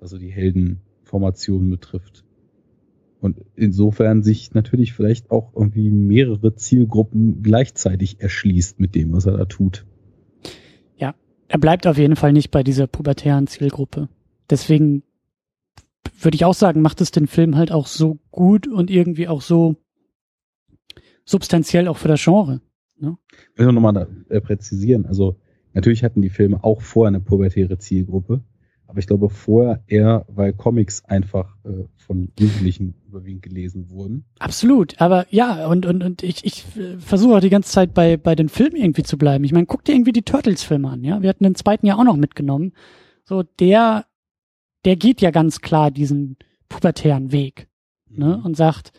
Also die Heldenformation betrifft. Und insofern sich natürlich vielleicht auch irgendwie mehrere Zielgruppen gleichzeitig erschließt mit dem, was er da tut. Ja, er bleibt auf jeden Fall nicht bei dieser pubertären Zielgruppe. Deswegen würde ich auch sagen, macht es den Film halt auch so gut und irgendwie auch so substanziell auch für das Genre. Ne? Ich will nochmal äh, präzisieren. Also natürlich hatten die Filme auch vorher eine pubertäre Zielgruppe, aber ich glaube vorher eher, weil Comics einfach äh, von Jugendlichen überwiegend gelesen wurden. Absolut, aber ja, und, und, und ich, ich äh, versuche auch die ganze Zeit bei, bei den Filmen irgendwie zu bleiben. Ich meine, guck dir irgendwie die Turtles-Filme an, ja. Wir hatten den zweiten ja auch noch mitgenommen. So, der der geht ja ganz klar diesen pubertären Weg ne? Mhm. und sagt,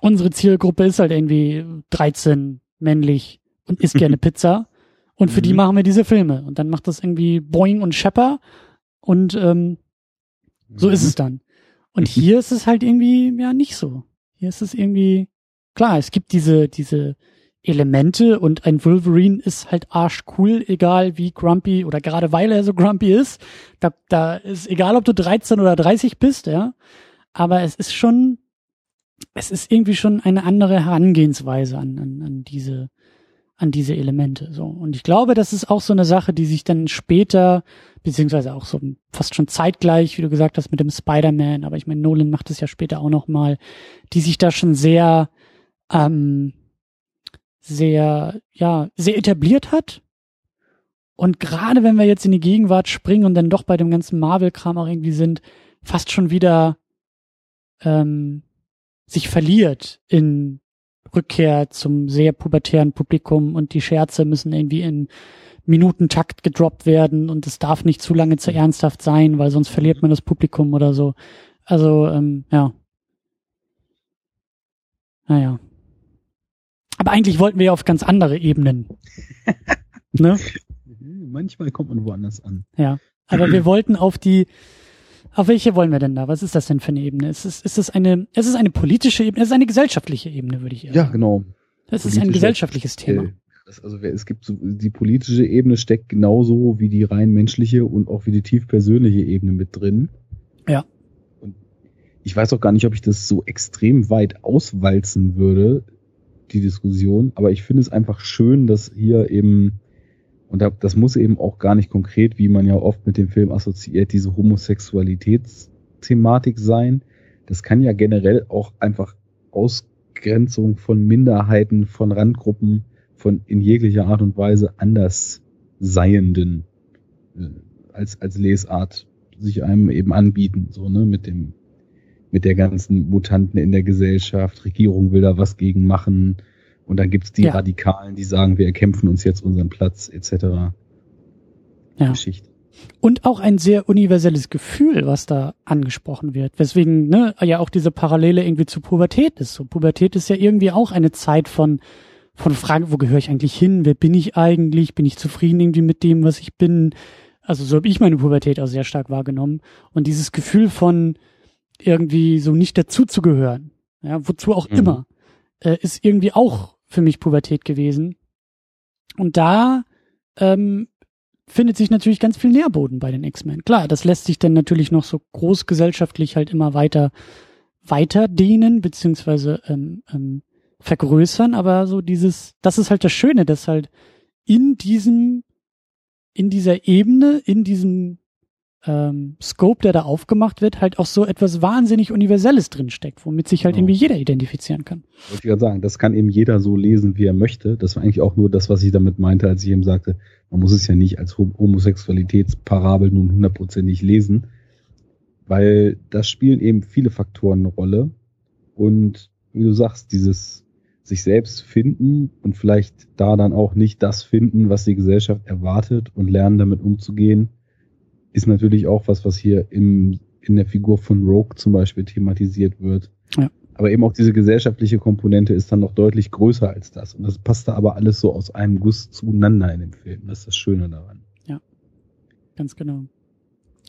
unsere Zielgruppe ist halt irgendwie 13, männlich und isst gerne Pizza. Und für Mhm. die machen wir diese Filme. Und dann macht das irgendwie Boeing und Shepard und ähm, so ist es dann. Und Mhm. hier ist es halt irgendwie ja nicht so. Hier ist es irgendwie klar, es gibt diese diese Elemente und ein Wolverine ist halt arschcool, egal wie grumpy oder gerade weil er so grumpy ist. Da, da ist egal, ob du 13 oder 30 bist, ja. Aber es ist schon, es ist irgendwie schon eine andere Herangehensweise an, an, an diese, an diese Elemente. So. Und ich glaube, das ist auch so eine Sache, die sich dann später, beziehungsweise auch so fast schon zeitgleich, wie du gesagt hast, mit dem Spider-Man, aber ich meine, Nolan macht es ja später auch noch mal, die sich da schon sehr, ähm, sehr, ja, sehr etabliert hat. Und gerade wenn wir jetzt in die Gegenwart springen und dann doch bei dem ganzen Marvel-Kram auch irgendwie sind, fast schon wieder ähm, sich verliert in Rückkehr zum sehr pubertären Publikum und die Scherze müssen irgendwie in Minutentakt gedroppt werden und es darf nicht zu lange zu ernsthaft sein, weil sonst verliert man das Publikum oder so. Also, ähm, ja. Naja. Aber eigentlich wollten wir ja auf ganz andere Ebenen. ne? Manchmal kommt man woanders an. Ja. Aber wir wollten auf die, auf welche wollen wir denn da? Was ist das denn für eine Ebene? Ist es, ist es eine, es ist eine politische Ebene, es ist eine gesellschaftliche Ebene, würde ich eher Ja, sagen. genau. Es ist ein gesellschaftliches Thema. Das, also es gibt so, die politische Ebene steckt genauso wie die rein menschliche und auch wie die tief persönliche Ebene mit drin. Ja. Und ich weiß auch gar nicht, ob ich das so extrem weit auswalzen würde, die Diskussion, aber ich finde es einfach schön, dass hier eben, und da, das muss eben auch gar nicht konkret, wie man ja oft mit dem Film assoziiert, diese Homosexualitätsthematik sein. Das kann ja generell auch einfach Ausgrenzung von Minderheiten, von Randgruppen, von in jeglicher Art und Weise anders Seienden äh, als, als Lesart sich einem eben anbieten, so, ne, mit dem, mit der ganzen Mutanten in der Gesellschaft, Regierung will da was gegen machen, und dann gibt's die Ja. Radikalen, die sagen, wir erkämpfen uns jetzt unseren Platz, etc. Ja. Geschichte. Und auch ein sehr universelles Gefühl, was da angesprochen wird. Weswegen, ne, ja auch diese Parallele irgendwie zu Pubertät ist. So, Pubertät ist ja irgendwie auch eine Zeit von, von Fragen, wo gehöre ich eigentlich hin? Wer bin ich eigentlich? Bin ich zufrieden irgendwie mit dem, was ich bin? Also so habe ich meine Pubertät auch sehr stark wahrgenommen. Und dieses Gefühl von irgendwie so nicht dazuzugehören, ja, wozu auch Mhm. immer, äh, ist irgendwie auch für mich Pubertät gewesen. Und da ähm, findet sich natürlich ganz viel Nährboden bei den X-Men. Klar, das lässt sich dann natürlich noch so großgesellschaftlich halt immer weiter weiter dehnen, beziehungsweise ähm, ähm, vergrößern, aber so dieses, das ist halt das Schöne, dass halt in diesem, in dieser Ebene, in diesem ähm, Scope, der da aufgemacht wird, halt auch so etwas wahnsinnig Universelles drinsteckt, womit sich halt Genau. irgendwie jeder identifizieren kann. Wollte ich gerade sagen, das kann eben jeder so lesen, wie er möchte. Das war eigentlich auch nur das, was ich damit meinte, als ich eben sagte, man muss es ja nicht als Hom- Homosexualitätsparabel nun hundertprozentig lesen, weil das spielen eben viele Faktoren eine Rolle. Und wie du sagst, dieses sich selbst finden und vielleicht da dann auch nicht das finden, was die Gesellschaft erwartet und lernen damit umzugehen, ist natürlich auch was, was hier im, in der Figur von Rogue zum Beispiel thematisiert wird. Ja. Aber eben auch diese gesellschaftliche Komponente ist dann noch deutlich größer als das. Und das passt da aber alles so aus einem Guss zueinander in dem Film. Das ist das Schöne daran. Ganz genau.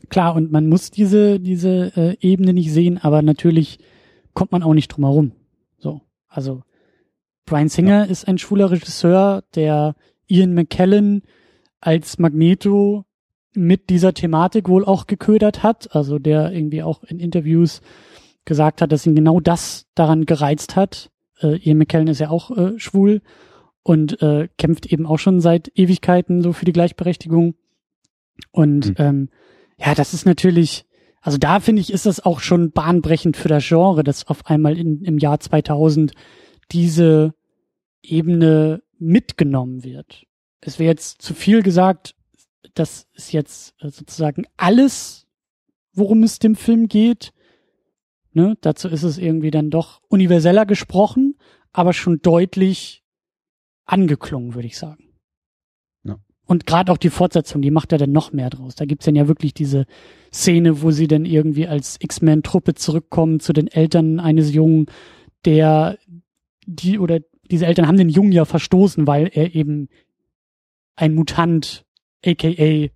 Klar, und man muss diese, diese äh, Ebene nicht sehen, aber natürlich kommt man auch nicht drum herum. So. Also, Brian Singer ist ein schwuler Regisseur, der Ian McKellen als Magneto mit dieser Thematik wohl auch geködert hat. Also, der irgendwie auch in Interviews gesagt hat, dass ihn genau das daran gereizt hat. Äh, Ian McKellen ist ja auch äh, schwul und äh, kämpft eben auch schon seit Ewigkeiten so für die Gleichberechtigung. Und Mhm. ähm, ja, das ist natürlich, also da finde ich, ist das auch schon bahnbrechend für das Genre, dass auf einmal in, im Jahr 2000 diese Ebene mitgenommen wird. Es wäre jetzt zu viel gesagt, das ist jetzt äh, sozusagen alles, worum es dem Film geht. Ne? Dazu ist es irgendwie dann doch universeller gesprochen, aber schon deutlich angeklungen, würde ich sagen. Ja. Und gerade auch die Fortsetzung, die macht ja dann noch mehr draus. Da gibt's dann ja wirklich diese Szene, wo sie dann irgendwie als X-Men-Truppe zurückkommen zu den Eltern eines Jungen, der die oder diese Eltern haben den Jungen ja verstoßen, weil er eben ein Mutant, aka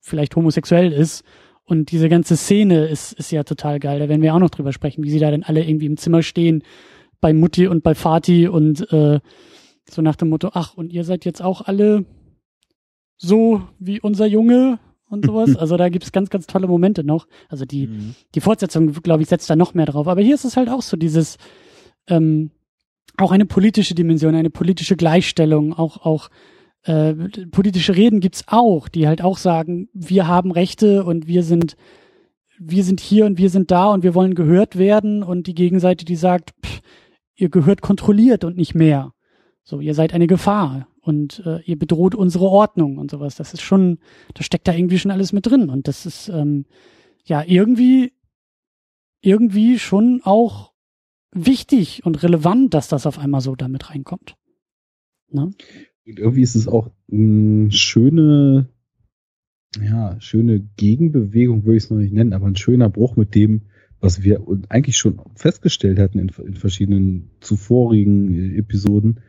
vielleicht homosexuell ist. Und diese ganze Szene ist, ist ja total geil. Da werden wir auch noch drüber sprechen, wie sie da dann alle irgendwie im Zimmer stehen, bei Mutti und bei Vati und äh, so nach dem Motto, ach, und ihr seid jetzt auch alle so wie unser Junge und sowas. Also da gibt's ganz, ganz tolle Momente noch. Also die, mhm. die Fortsetzung, glaube ich, setzt da noch mehr drauf. Aber hier ist es halt auch so dieses, ähm, auch eine politische Dimension, eine politische Gleichstellung, auch, auch äh, politische Reden gibt's auch, die halt auch sagen, wir haben Rechte und wir sind, wir sind hier und wir sind da und wir wollen gehört werden und die Gegenseite, die sagt, pff, ihr gehört kontrolliert und nicht mehr. So, ihr seid eine Gefahr und äh, ihr bedroht unsere Ordnung und sowas. Das ist schon, da steckt da irgendwie schon alles mit drin und das ist ähm, ja irgendwie irgendwie schon auch wichtig und relevant, dass das auf einmal so damit reinkommt. Ne? Und irgendwie ist es auch eine schöne, ja, schöne Gegenbewegung, würde ich es noch nicht nennen, aber ein schöner Bruch mit dem, was wir eigentlich schon festgestellt hatten in, in verschiedenen zuvorigen Episoden,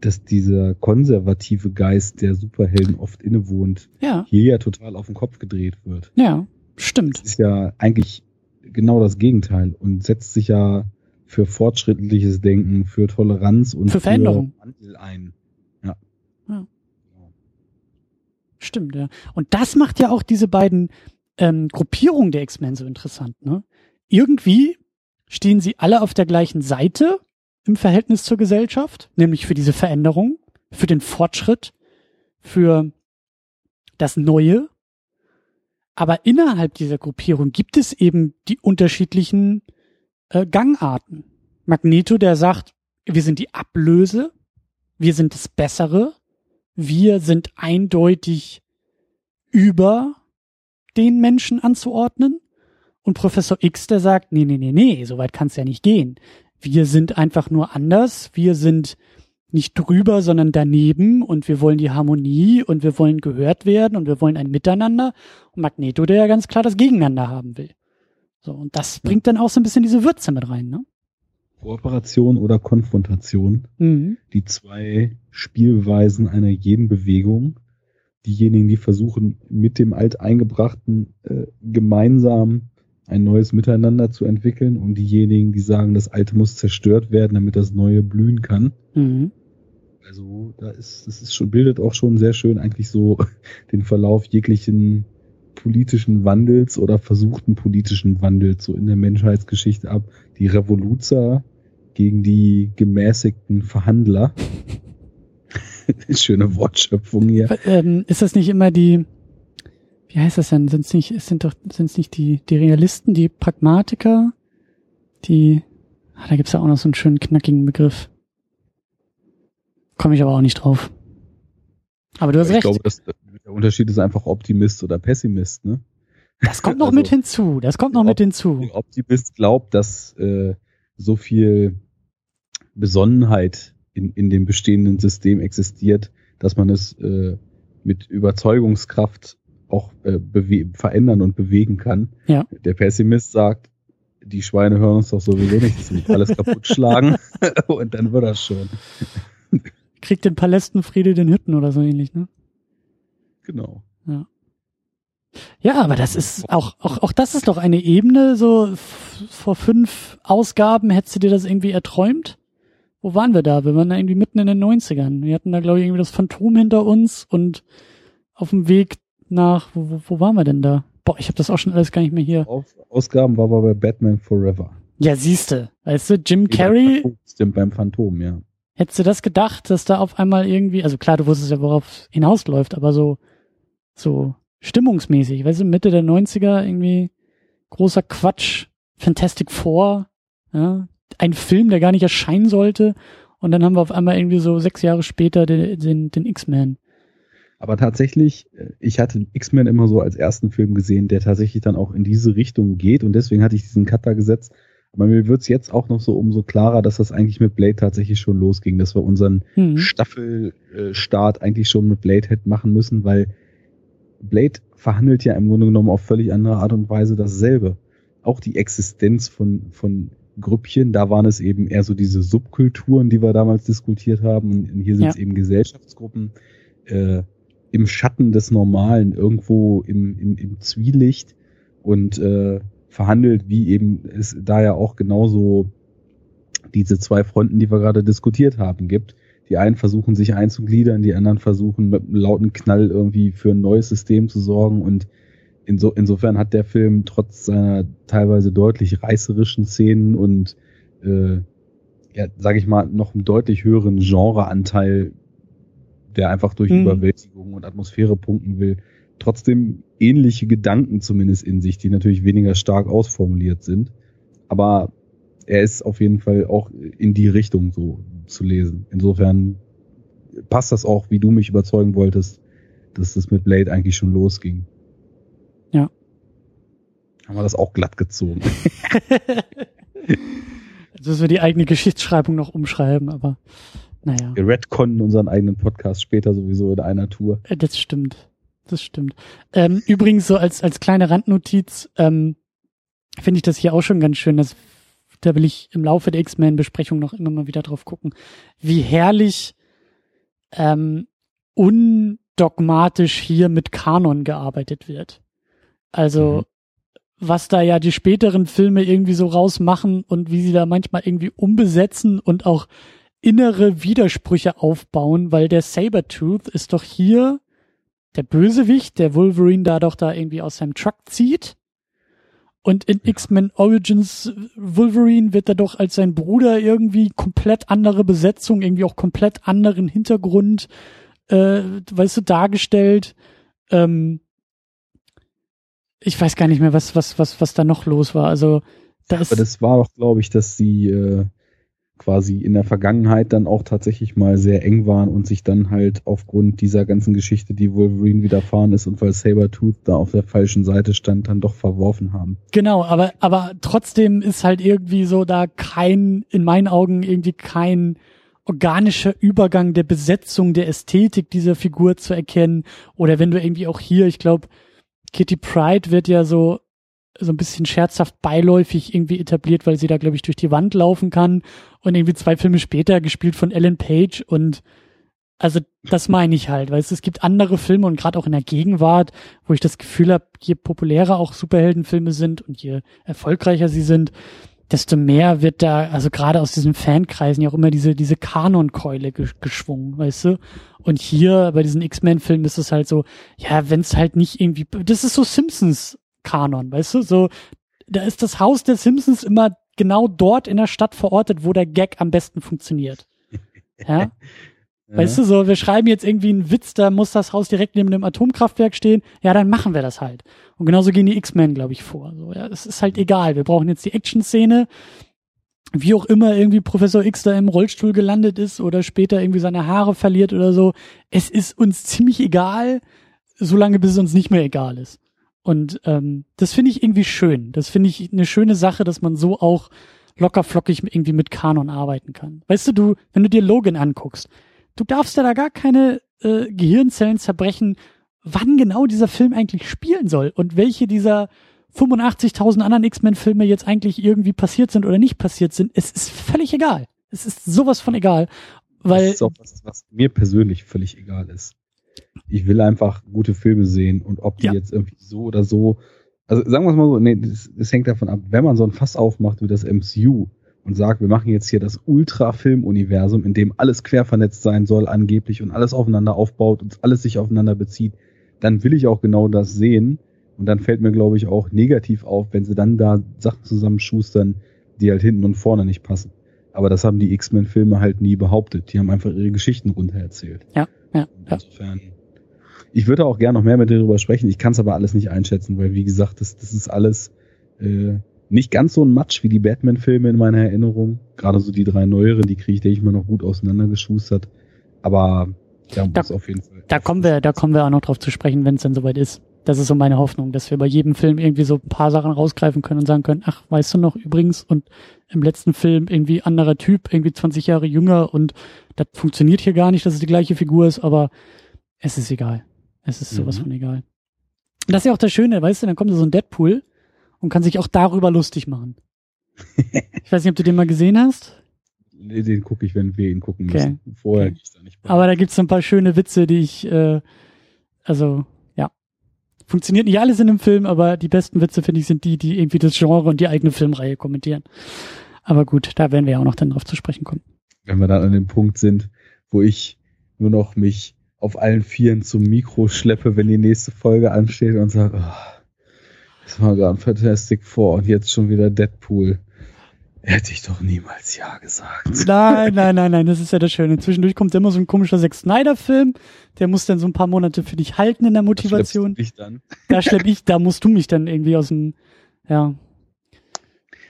dass dieser konservative Geist der Superhelden oft innewohnt, ja. hier ja total auf den Kopf gedreht wird. Ja, stimmt. Das ist ja eigentlich genau das Gegenteil und setzt sich ja für fortschrittliches Denken, für Toleranz und für Veränderung für Wandel ein. Ja. ja. Stimmt, ja. Und das macht ja auch diese beiden ähm, Gruppierungen der X-Men so interessant, ne? Irgendwie stehen sie alle auf der gleichen Seite im Verhältnis zur Gesellschaft, nämlich für diese Veränderung, für den Fortschritt, für das Neue. Aber innerhalb dieser Gruppierung gibt es eben die unterschiedlichen äh, Gangarten. Magneto, der sagt, wir sind die Ablöse, wir sind das Bessere, wir sind eindeutig über den Menschen anzuordnen. Und Professor X, der sagt, nee, nee, nee, nee, so weit kann es ja nicht gehen. Wir sind einfach nur anders, wir sind nicht drüber, sondern daneben und wir wollen die Harmonie und wir wollen gehört werden und wir wollen ein Miteinander. Und Magneto, der ja ganz klar das Gegeneinander haben will. So, und das bringt dann auch so ein bisschen diese Würze mit rein, ne? Kooperation oder Konfrontation. Mhm. Die zwei Spielweisen einer jeden Bewegung. Diejenigen, die versuchen, mit dem Alteingebrachten äh, gemeinsam ein neues Miteinander zu entwickeln und diejenigen, die sagen, das Alte muss zerstört werden, damit das Neue blühen kann. Mhm. Also da ist, das ist schon, bildet auch schon sehr schön eigentlich so den Verlauf jeglichen politischen Wandels oder versuchten politischen Wandels so in der Menschheitsgeschichte ab. Die Revoluzer gegen die gemäßigten Verhandler. Schöne Wortschöpfung hier. Ähm, ist das nicht immer die, wie heißt das denn? Sind es nicht, sind doch, sind es nicht die, die Realisten, die Pragmatiker, die, ah, da gibt's ja auch noch so einen schönen knackigen Begriff. Komme ich aber auch nicht drauf. Aber du hast ich recht. Ich glaube, das, der Unterschied ist einfach Optimist oder Pessimist, ne? Das kommt noch also, mit hinzu. Das kommt noch mit hinzu. Der Optimist glaubt, dass äh, so viel Besonnenheit in, in dem bestehenden System existiert, dass man es äh, mit Überzeugungskraft auch äh, verändern und bewegen kann. Ja. Der Pessimist sagt, die Schweine hören uns doch sowieso nicht, das wird alles kaputt schlagen und dann wird das schon. Kriegt den Palästen Friede den Hütten oder so ähnlich, ne? Genau. Ja. Ja, aber das ist auch, auch, auch das ist doch eine Ebene, so vor fünf Ausgaben hättest du dir das irgendwie erträumt? Wo waren wir da? Wir waren da irgendwie mitten in den 90ern. Wir hatten da, glaube ich, irgendwie das Phantom hinter uns und auf dem Weg nach, wo, wo, wo waren wir denn da? Boah, ich habe das auch schon alles gar nicht mehr hier. Auf Ausgaben war wir bei Batman Forever. Ja, siehste. Weißt du, Jim Carrey. Stimmt, beim Phantom, ja. Hättest du das gedacht, dass da auf einmal irgendwie, also klar, du wusstest ja, worauf es hinausläuft, aber so, so stimmungsmäßig, weißt du, Mitte der 90er irgendwie großer Quatsch, Fantastic Four, ja, ein Film, der gar nicht erscheinen sollte, und dann haben wir auf einmal irgendwie so sechs Jahre später den, den, den X-Men. Aber tatsächlich, äh, ich hatte X-Men immer so als ersten Film gesehen, der tatsächlich dann auch in diese Richtung geht und deswegen hatte ich diesen Cutter gesetzt. Aber mir wird's jetzt auch noch so umso klarer, dass das eigentlich mit Blade tatsächlich schon losging, dass wir unseren mhm. Staffelstart eigentlich schon mit Blade hätten machen müssen, weil Blade verhandelt ja im Grunde genommen auf völlig andere Art und Weise dasselbe. Auch die Existenz von, von Grüppchen, da waren es eben eher so diese Subkulturen, die wir damals diskutiert haben. Und hier sind es ja. eben Gesellschaftsgruppen. Äh, im Schatten des Normalen, irgendwo im, im, im Zwielicht und äh, verhandelt, wie eben es da ja auch genauso diese zwei Fronten, die wir gerade diskutiert haben, gibt. Die einen versuchen sich einzugliedern, die anderen versuchen mit einem lauten Knall irgendwie für ein neues System zu sorgen und inso, insofern hat der Film trotz seiner teilweise deutlich reißerischen Szenen und äh, ja, sage ich mal, noch einen deutlich höheren Genreanteil, der einfach durch mhm. Überwältigung und Atmosphäre punkten will, trotzdem ähnliche Gedanken zumindest in sich, die natürlich weniger stark ausformuliert sind. Aber er ist auf jeden Fall auch in die Richtung so zu lesen. Insofern passt das auch, wie du mich überzeugen wolltest, dass es mit Blade eigentlich schon losging. Ja. Haben wir das auch glatt gezogen. Jetzt müssen wir die eigene Geschichtsschreibung noch umschreiben, aber naja. Wir retconnen unseren eigenen Podcast später sowieso in einer Tour. Äh, das stimmt. Das stimmt. Ähm, übrigens so als, als kleine Randnotiz, ähm, finde ich das hier auch schon ganz schön. dass da will ich im Laufe der X-Men-Besprechung noch immer mal wieder drauf gucken, wie herrlich ähm, undogmatisch hier mit Kanon gearbeitet wird. Also, mhm. was da ja die späteren Filme irgendwie so rausmachen und wie sie da manchmal irgendwie umbesetzen und auch innere Widersprüche aufbauen, weil der Sabertooth ist doch hier der Bösewicht, der Wolverine da doch da irgendwie aus seinem Truck zieht. Und in ja. X-Men Origins Wolverine wird er doch als sein Bruder irgendwie komplett andere Besetzung, irgendwie auch komplett anderen Hintergrund, äh, weißt du, dargestellt. Ähm, ich weiß gar nicht mehr, was, was, was, was da noch los war. Also, da ist. Aber das war doch, glaube ich, dass sie äh, quasi in der Vergangenheit dann auch tatsächlich mal sehr eng waren und sich dann halt aufgrund dieser ganzen Geschichte, die Wolverine widerfahren ist und weil Sabertooth da auf der falschen Seite stand, dann doch verworfen haben. Genau, aber, aber trotzdem ist halt irgendwie so da kein, in meinen Augen irgendwie kein organischer Übergang der Besetzung, der Ästhetik dieser Figur zu erkennen. Oder wenn du irgendwie auch hier, ich glaube, Kitty Pride wird ja so so ein bisschen scherzhaft beiläufig irgendwie etabliert, weil sie da, glaube ich, durch die Wand laufen kann. Und irgendwie zwei Filme später gespielt von Ellen Page. Und also das meine ich halt, weil es, es gibt andere Filme und gerade auch in der Gegenwart, wo ich das Gefühl habe, je populärer auch Superheldenfilme sind und je erfolgreicher sie sind, desto mehr wird da, also gerade aus diesen Fankreisen ja auch immer diese, diese Kanonkeule geschwungen, weißt du? Und hier bei diesen X-Men-Filmen ist es halt so, ja, wenn es halt nicht irgendwie, das ist so Simpsons Kanon, weißt du? So, da ist das Haus der Simpsons immer genau dort in der Stadt verortet, wo der Gag am besten funktioniert. Ja? ja. Weißt du, so, wir schreiben jetzt irgendwie einen Witz, da muss das Haus direkt neben dem Atomkraftwerk stehen. Ja, dann machen wir das halt. Und genauso gehen die X-Men, glaube ich, vor. So, ja, es ist halt egal. Wir brauchen jetzt die Action-Szene. Wie auch immer irgendwie Professor X da im Rollstuhl gelandet ist oder später irgendwie seine Haare verliert oder so. Es ist uns ziemlich egal, solange bis es uns nicht mehr egal ist. Und ähm, das finde ich irgendwie schön. Das finde ich eine schöne Sache, dass man so auch locker flockig irgendwie mit Kanon arbeiten kann. Weißt du, du, wenn du dir Logan anguckst, du darfst ja da gar keine äh, Gehirnzellen zerbrechen, wann genau dieser Film eigentlich spielen soll und welche dieser 85.000 anderen X-Men-Filme jetzt eigentlich irgendwie passiert sind oder nicht passiert sind. Es ist völlig egal. Es ist sowas von egal. Weil das ist auch was, was mir persönlich völlig egal ist ich will einfach gute Filme sehen und ob die ja. jetzt irgendwie so oder so, also sagen wir es mal so, nee, das, das hängt davon ab, wenn man so ein Fass aufmacht wie das MCU und sagt, wir machen jetzt hier das Ultra-Film-Universum, in dem alles quer vernetzt sein soll angeblich und alles aufeinander aufbaut und alles sich aufeinander bezieht, dann will ich auch genau das sehen. Und dann fällt mir, glaube ich, auch negativ auf, wenn sie dann da Sachen zusammenschustern, die halt hinten und vorne nicht passen. Aber das haben die X-Men-Filme halt nie behauptet. Die haben einfach ihre Geschichten runtererzählt. Ja, ja. Insofern. Ich würde auch gerne noch mehr mit dir darüber sprechen. Ich kann es aber alles nicht einschätzen, weil wie gesagt, das, das ist alles äh, nicht ganz so ein Matsch wie die Batman-Filme in meiner Erinnerung. Gerade so die drei neueren, die kriege ich, denke ich mal, noch gut auseinandergeschustert. Aber ja, da, auf jeden Fall. Da kommen wir, da kommen wir auch noch drauf zu sprechen, wenn es dann soweit ist. Das ist so meine Hoffnung, dass wir bei jedem Film irgendwie so ein paar Sachen rausgreifen können und sagen können, ach, weißt du noch übrigens, und im letzten Film irgendwie anderer Typ, irgendwie 20 Jahre jünger und das funktioniert hier gar nicht, dass es die gleiche Figur ist, aber es ist egal. Es ist sowas mhm. von egal. Und das ist ja auch das Schöne, weißt du, dann kommt so ein Deadpool und kann sich auch darüber lustig machen. ich weiß nicht, ob du den mal gesehen hast. Nee, den gucke ich, wenn wir ihn gucken müssen. Okay. Vorher okay. ich da nicht bei. Aber da gibt's so ein paar schöne Witze, die ich, äh, Also, ja. Funktioniert nicht alles in einem Film, aber die besten Witze, finde ich, sind die, die irgendwie das Genre und die eigene Filmreihe kommentieren. Aber gut, da werden wir ja auch noch dann drauf zu sprechen kommen. Wenn wir dann an dem Punkt sind, wo ich nur noch mich auf allen Vieren zum Mikro schleppe, wenn die nächste Folge ansteht und sage, oh, das war gerade Fantastic Four und jetzt schon wieder Deadpool. Hätte ich doch niemals Ja gesagt. Nein, nein, nein, nein, das ist ja das Schöne. Zwischendurch kommt immer so ein komischer Zack Snyder-Film, der muss dann so ein paar Monate für dich halten in der Motivation. Da, dann. da schlepp ich, da musst du mich dann irgendwie aus dem, ja.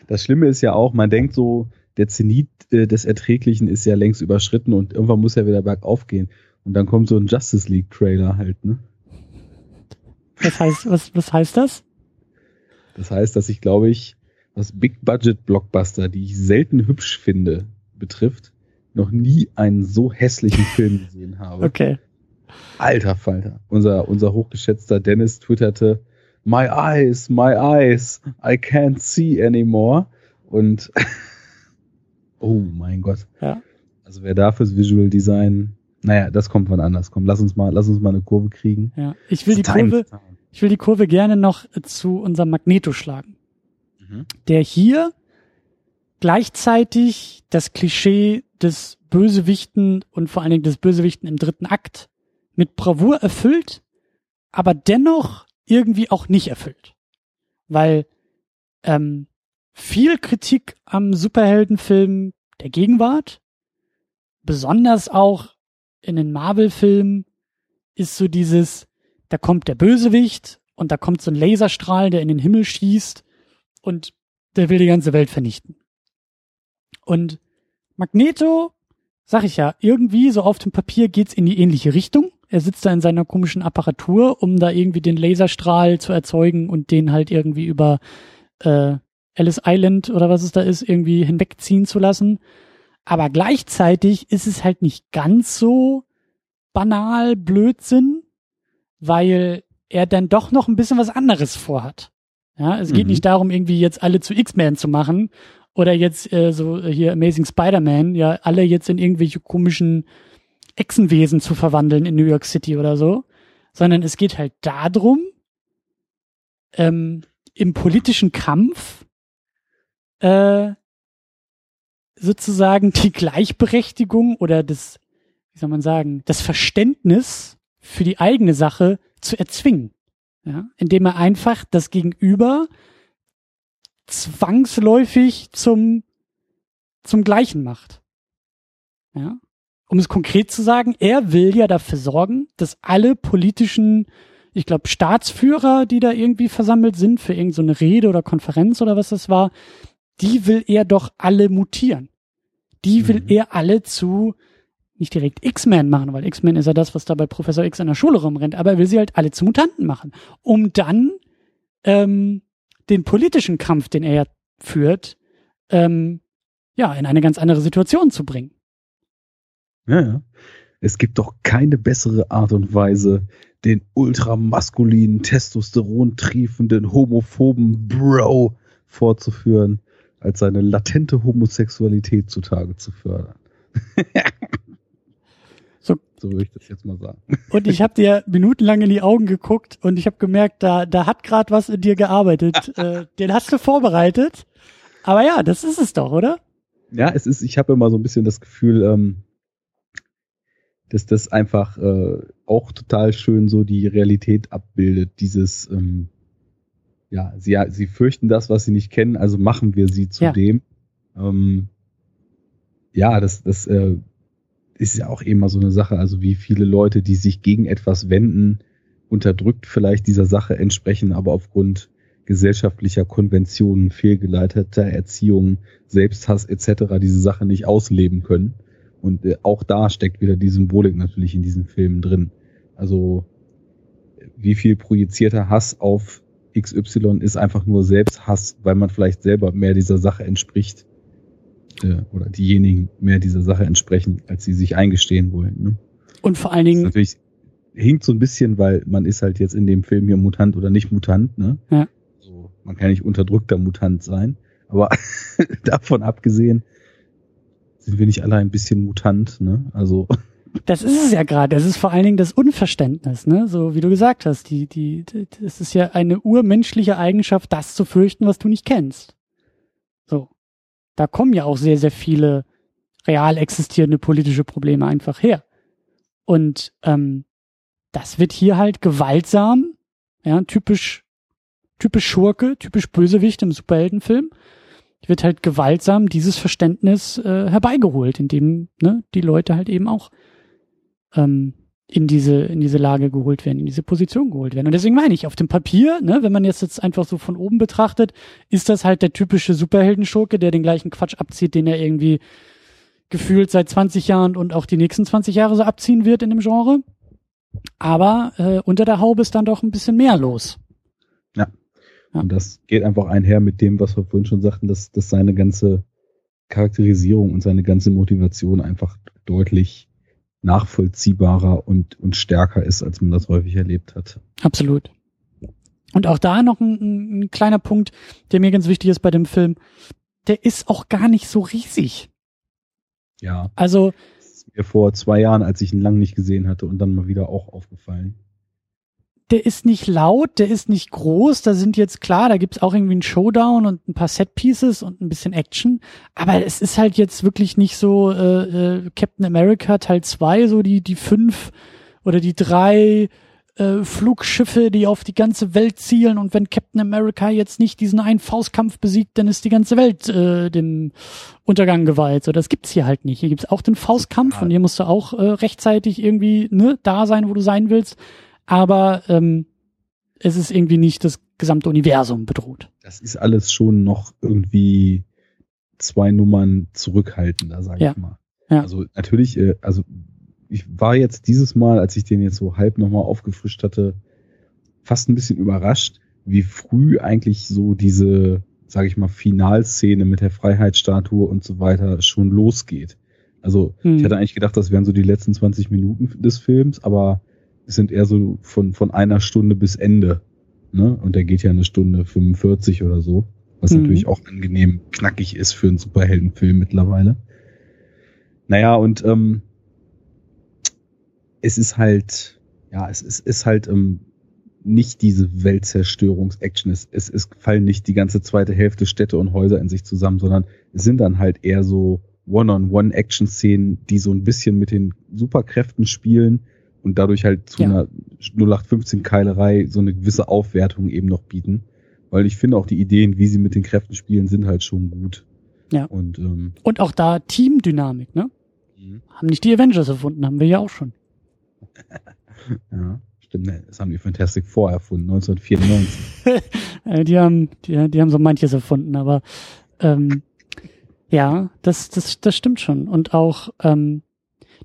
Das Schlimme ist ja auch, man denkt so, der Zenit äh, des Erträglichen ist ja längst überschritten und irgendwann muss er wieder bergauf gehen. Und dann kommt so ein Justice League Trailer halt, ne? Was heißt, was, was heißt das? Das heißt, dass ich glaube ich, was Big Budget Blockbuster, die ich selten hübsch finde, betrifft, noch nie einen so hässlichen Film gesehen habe. Okay. Alter Falter. Unser, unser hochgeschätzter Dennis twitterte, My eyes, my eyes, I can't see anymore. Und oh mein Gott. Ja. Also wer da fürs Visual Design, naja, das kommt von anders. Komm, lass uns mal, lass uns mal eine Kurve kriegen. Ja. Ich will die Kurve, ich will die Kurve gerne noch zu unserem Magneto schlagen. Mhm. Der hier gleichzeitig das Klischee des Bösewichten und vor allen Dingen des Bösewichten im dritten Akt mit Bravour erfüllt, aber dennoch irgendwie auch nicht erfüllt. Weil ähm, viel Kritik am Superheldenfilm der Gegenwart, besonders auch in den Marvel-Filmen, ist so dieses, da kommt der Bösewicht und da kommt so ein Laserstrahl, der in den Himmel schießt und der will die ganze Welt vernichten. Und Magneto, sag ich ja, irgendwie so auf dem Papier geht's in die ähnliche Richtung. Er sitzt da in seiner komischen Apparatur, um da irgendwie den Laserstrahl zu erzeugen und den halt irgendwie über äh, Alice Island oder was es da ist, irgendwie hinwegziehen zu lassen. Aber gleichzeitig ist es halt nicht ganz so banal Blödsinn, weil er dann doch noch ein bisschen was anderes vorhat. Ja, es geht mhm. nicht darum, irgendwie jetzt alle zu X-Men zu machen oder jetzt äh, so hier Amazing Spider-Man, ja, alle jetzt in irgendwelche komischen Echsenwesen zu verwandeln in New York City oder so, sondern es geht halt darum, ähm, im politischen Kampf äh, sozusagen die Gleichberechtigung oder das, wie soll man sagen, das Verständnis für die eigene Sache zu erzwingen. Ja, indem er einfach das Gegenüber zwangsläufig zum, zum Gleichen macht. Ja, um es konkret zu sagen, er will ja dafür sorgen, dass alle politischen, ich glaube, Staatsführer, die da irgendwie versammelt sind für irgendeine so Rede oder Konferenz oder was das war, die will er doch alle mutieren. Die will mhm. er alle zu nicht direkt X-Men machen, weil X-Men ist ja das, was da bei Professor X in der Schule rumrennt, aber er will sie halt alle zu Mutanten machen, um dann ähm, den politischen Kampf, den er führt, ähm, ja, in eine ganz andere Situation zu bringen. Ja, ja. Es gibt doch keine bessere Art und Weise, den ultramaskulinen, testosterontriefenden, homophoben Bro vorzuführen, als seine latente Homosexualität zutage zu fördern. So, so würde ich das jetzt mal sagen. Und ich habe dir minutenlang in die Augen geguckt und ich habe gemerkt, da, da hat gerade was in dir gearbeitet. äh, den hast du vorbereitet. Aber ja, das ist es doch, oder? Ja, es ist, ich habe immer so ein bisschen das Gefühl, ähm, dass das einfach äh, auch total schön so die Realität abbildet. Dieses, ähm, ja, sie, sie fürchten das, was sie nicht kennen, also machen wir sie zu ja. dem. Ähm, ja, das, das äh, ist ja auch immer so eine Sache, also wie viele Leute, die sich gegen etwas wenden, unterdrückt vielleicht dieser Sache entsprechen, aber aufgrund gesellschaftlicher Konventionen, fehlgeleiteter Erziehung, Selbsthass etc. diese Sache nicht ausleben können. Und äh, auch da steckt wieder die Symbolik natürlich in diesen Filmen drin. Also wie viel projizierter Hass auf XY ist einfach nur Selbsthass, weil man vielleicht selber mehr dieser Sache entspricht äh, oder diejenigen mehr dieser Sache entsprechen, als sie sich eingestehen wollen. Ne? Und vor allen Dingen. natürlich hinkt so ein bisschen, weil man ist halt jetzt in dem Film hier Mutant oder nicht Mutant, ne? Ja. So, man kann nicht unterdrückter Mutant sein. Aber davon abgesehen sind wir nicht alle ein bisschen Mutant, ne? Also Das ist es ja gerade. Es ist vor allen Dingen das Unverständnis, ne? So wie du gesagt hast, die, die, es ist ja eine urmenschliche Eigenschaft, das zu fürchten, was du nicht kennst. So. Da kommen ja auch sehr, sehr viele real existierende politische Probleme einfach her. Und ähm, das wird hier halt gewaltsam, ja, typisch, typisch Schurke, typisch Bösewicht im Superheldenfilm, wird halt gewaltsam dieses Verständnis äh, herbeigeholt, indem ne, die Leute halt eben auch ähm, in diese in diese Lage geholt werden, in diese Position geholt werden. Und deswegen meine ich, auf dem Papier, ne, wenn man jetzt jetzt einfach so von oben betrachtet, ist das halt der typische Superheldenschurke, der den gleichen Quatsch abzieht, den er irgendwie gefühlt seit 20 Jahren und auch die nächsten 20 Jahre so abziehen wird in dem Genre. Aber äh, unter der Haube ist dann doch ein bisschen mehr los. Ja. ja. Und das geht einfach einher mit dem, was wir vorhin schon sagten, dass, dass seine ganze Charakterisierung und seine ganze Motivation einfach deutlich nachvollziehbarer und, und stärker ist, als man das häufig erlebt hat. Absolut. Und auch da noch ein, ein kleiner Punkt, der mir ganz wichtig ist bei dem Film. Der ist auch gar nicht so riesig. Ja. Also. Das ist mir vor zwei Jahren, als ich ihn lang nicht gesehen hatte und dann mal wieder auch aufgefallen. Der ist nicht laut, der ist nicht groß, da sind jetzt klar, da gibt's auch irgendwie einen Showdown und ein paar Set-Pieces und ein bisschen Action, aber es ist halt jetzt wirklich nicht so äh, äh, Captain America Teil 2, so die, die fünf oder die drei äh, Flugschiffe, die auf die ganze Welt zielen und wenn Captain America jetzt nicht diesen einen Faustkampf besiegt, dann ist die ganze Welt äh, dem Untergang geweiht. So, das gibt's hier halt nicht. Hier gibt's auch den Faustkampf ja. und hier musst du auch äh, rechtzeitig irgendwie ne, da sein, wo du sein willst. Aber ähm, es ist irgendwie nicht das gesamte Universum bedroht. Das ist alles schon noch irgendwie zwei Nummern zurückhaltender, sage ja. ich mal. Ja. Also natürlich, äh, also ich war jetzt dieses Mal, als ich den jetzt so halb nochmal aufgefrischt hatte, fast ein bisschen überrascht, wie früh eigentlich so diese, sage ich mal, Finalszene mit der Freiheitsstatue und so weiter schon losgeht. Also hm. ich hatte eigentlich gedacht, das wären so die letzten 20 Minuten des Films, aber sind eher so von, von einer Stunde bis Ende. Ne? Und der geht ja eine Stunde 45 oder so, was hm. natürlich auch angenehm knackig ist für einen Superheldenfilm mittlerweile. Naja, und ähm, es ist halt, ja, es ist, ist halt ähm, nicht diese Weltzerstörungs-Action. Es, es, es fallen nicht die ganze zweite Hälfte Städte und Häuser in sich zusammen, sondern es sind dann halt eher so One-on-One-Action-Szenen, die so ein bisschen mit den Superkräften spielen und dadurch halt zu ja. einer 0815-Keilerei so eine gewisse Aufwertung eben noch bieten. Weil ich finde auch die Ideen, wie sie mit den Kräften spielen, sind halt schon gut. Ja. Und, ähm, und auch da Teamdynamik, ne? Mhm. Haben nicht die Avengers erfunden, haben wir ja auch schon. ja, stimmt. Das haben die Fantastic Four erfunden, 1994. die haben, die, die haben so manches erfunden, aber ähm, ja, das, das, das stimmt schon. Und auch, ähm,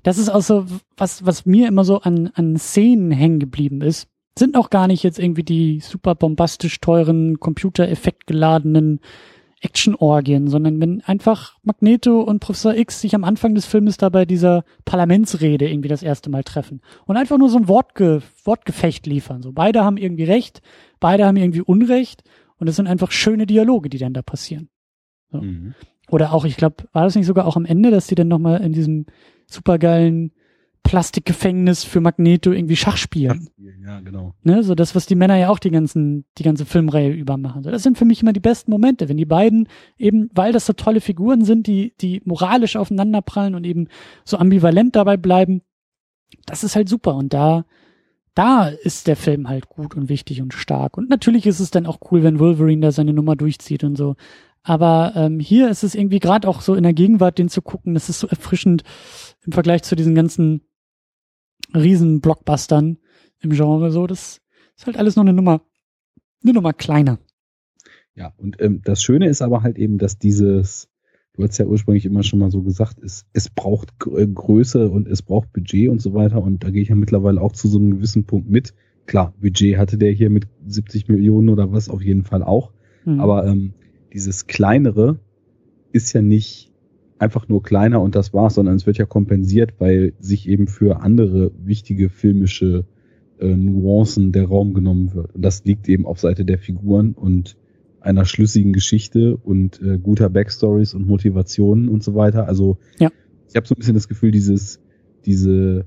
das ist auch so, was, was mir immer so an, an Szenen hängen geblieben ist, sind auch gar nicht jetzt irgendwie die super bombastisch teuren, computereffektgeladenen Action-Orgien, sondern wenn einfach Magneto und Professor X sich am Anfang des Filmes da bei dieser Parlamentsrede irgendwie das erste Mal treffen und einfach nur so ein Wortge Wortgefecht liefern. So beide haben irgendwie Recht, beide haben irgendwie Unrecht und es sind einfach schöne Dialoge, die dann da passieren. So. Mhm. Oder auch, ich glaube, war das nicht sogar auch am Ende, dass die dann nochmal in diesem supergeilen Plastikgefängnis für Magneto irgendwie Schach spielen. Ja, genau. Ne, so das, was die Männer ja auch die ganzen, die ganze Filmreihe über machen. So, das sind für mich immer die besten Momente, wenn die beiden eben, weil das so tolle Figuren sind, die, die moralisch aufeinanderprallen und eben so ambivalent dabei bleiben. Das ist halt super. Und da, da ist der Film halt gut und wichtig und stark. Und natürlich ist es dann auch cool, wenn Wolverine da seine Nummer durchzieht und so. Aber ähm, hier ist es irgendwie gerade auch so in der Gegenwart, den zu gucken, das ist so erfrischend im Vergleich zu diesen ganzen riesen Blockbustern im Genre. So, das ist halt alles noch eine Nummer, eine Nummer kleiner. Ja, und ähm, das Schöne ist aber halt eben, dass dieses, du hast ja ursprünglich immer schon mal so gesagt, es, es braucht äh, Größe und es braucht Budget und so weiter. Und da gehe ich ja mittlerweile auch zu so einem gewissen Punkt mit. Klar, Budget hatte der hier mit 70 Millionen oder was auf jeden Fall auch. Mhm. Aber ähm, dieses kleinere ist ja nicht einfach nur kleiner und das war's, sondern es wird ja kompensiert, weil sich eben für andere wichtige filmische äh, Nuancen der Raum genommen wird. Und das liegt eben auf Seite der Figuren und einer schlüssigen Geschichte und äh, guter Backstories und Motivationen und so weiter. Also ja. ich habe so ein bisschen das Gefühl, dieses diese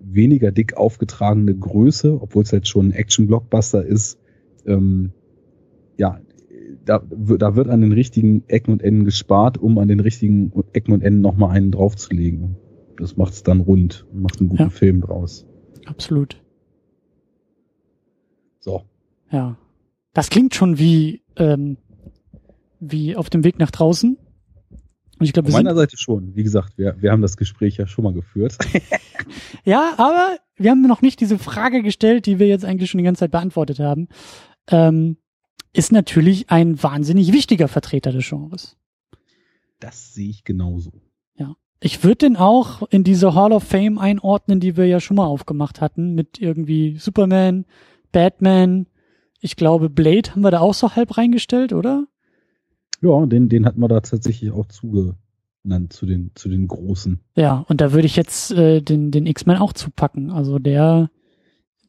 weniger dick aufgetragene Größe, obwohl es halt schon ein Action-Blockbuster ist, ähm, ja, da, da wird an den richtigen Ecken und Enden gespart, um an den richtigen Ecken und Enden nochmal einen draufzulegen. Das macht es dann rund und macht einen guten ja. Film draus. Absolut. So. Ja. Das klingt schon wie, ähm, wie auf dem Weg nach draußen. Und ich glaube, Von meiner Seite schon. Wie gesagt, wir, wir haben das Gespräch ja schon mal geführt. ja, aber wir haben noch nicht diese Frage gestellt, die wir jetzt eigentlich schon die ganze Zeit beantwortet haben. Ähm, ist natürlich ein wahnsinnig wichtiger Vertreter des Genres. Das sehe ich genauso. Ja. Ich würde den auch in diese Hall of Fame einordnen, die wir ja schon mal aufgemacht hatten, mit irgendwie Superman, Batman. Ich glaube, Blade haben wir da auch so halb reingestellt, oder? Ja, den, den hat man da tatsächlich auch zugenannt zu den, zu den großen. Ja, und da würde ich jetzt äh, den, den X-Men auch zupacken. Also der,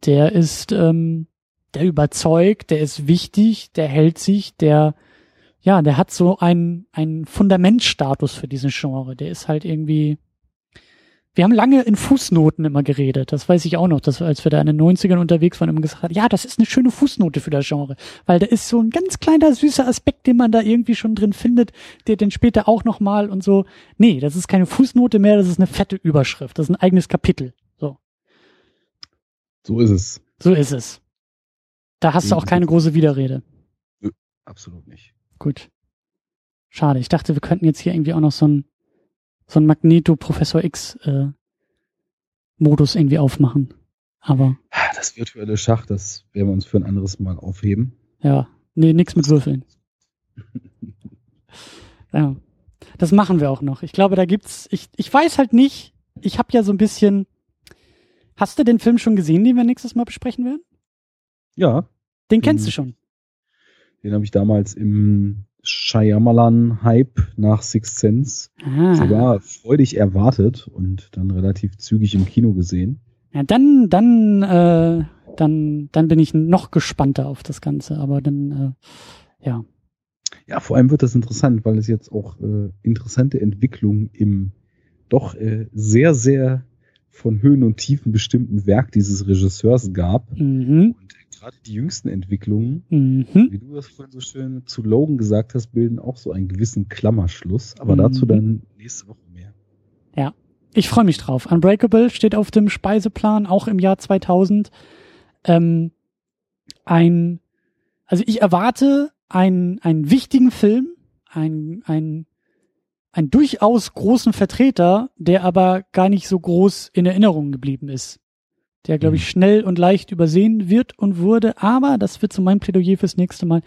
der ist, ähm, der überzeugt, der ist wichtig, der hält sich, der, ja, der hat so einen, einen Fundamentstatus für diesen Genre. Der ist halt irgendwie, wir haben lange in Fußnoten immer geredet. Das weiß ich auch noch, dass als wir da in den 90ern unterwegs waren, immer gesagt haben, ja, das ist eine schöne Fußnote für das Genre. Weil da ist so ein ganz kleiner, süßer Aspekt, den man da irgendwie schon drin findet, der den später auch nochmal und so. Nee, das ist keine Fußnote mehr, das ist eine fette Überschrift. Das ist ein eigenes Kapitel. So. So ist es. So ist es. Da hast du auch keine große Widerrede. Nö, absolut nicht. Gut. Schade. Ich dachte, wir könnten jetzt hier irgendwie auch noch so ein so ein Magneto Professor X äh, Modus irgendwie aufmachen. Aber das virtuelle Schach, das werden wir uns für ein anderes Mal aufheben. Ja, nee, nix mit Würfeln. ja, das machen wir auch noch. Ich glaube, da gibt's. Ich ich weiß halt nicht. Ich habe ja so ein bisschen. Hast du den Film schon gesehen, den wir nächstes Mal besprechen werden? Ja. Den kennst den, du schon. Den habe ich damals im Shyamalan-Hype nach Six Sense ah. sogar freudig erwartet und dann relativ zügig im Kino gesehen. Ja, dann, dann, äh, dann, dann bin ich noch gespannter auf das Ganze, aber dann, äh, ja. Ja, vor allem wird das interessant, weil es jetzt auch äh, interessante Entwicklungen im doch äh, sehr, sehr von Höhen und Tiefen bestimmten Werk dieses Regisseurs gab. Mhm. Und gerade die jüngsten Entwicklungen, mhm. wie du das vorhin so schön zu Logan gesagt hast, bilden auch so einen gewissen Klammerschluss. Aber mhm. dazu dann nächste Woche mehr. Ja, ich freue mich drauf. Unbreakable steht auf dem Speiseplan, auch im Jahr 2000. Ähm, ein, also ich erwarte einen, einen wichtigen Film, ein, ein, einen durchaus großen Vertreter, der aber gar nicht so groß in Erinnerung geblieben ist der, glaube ich, mhm. schnell und leicht übersehen wird und wurde, aber, das wird zu meinem Plädoyer fürs nächste Mal,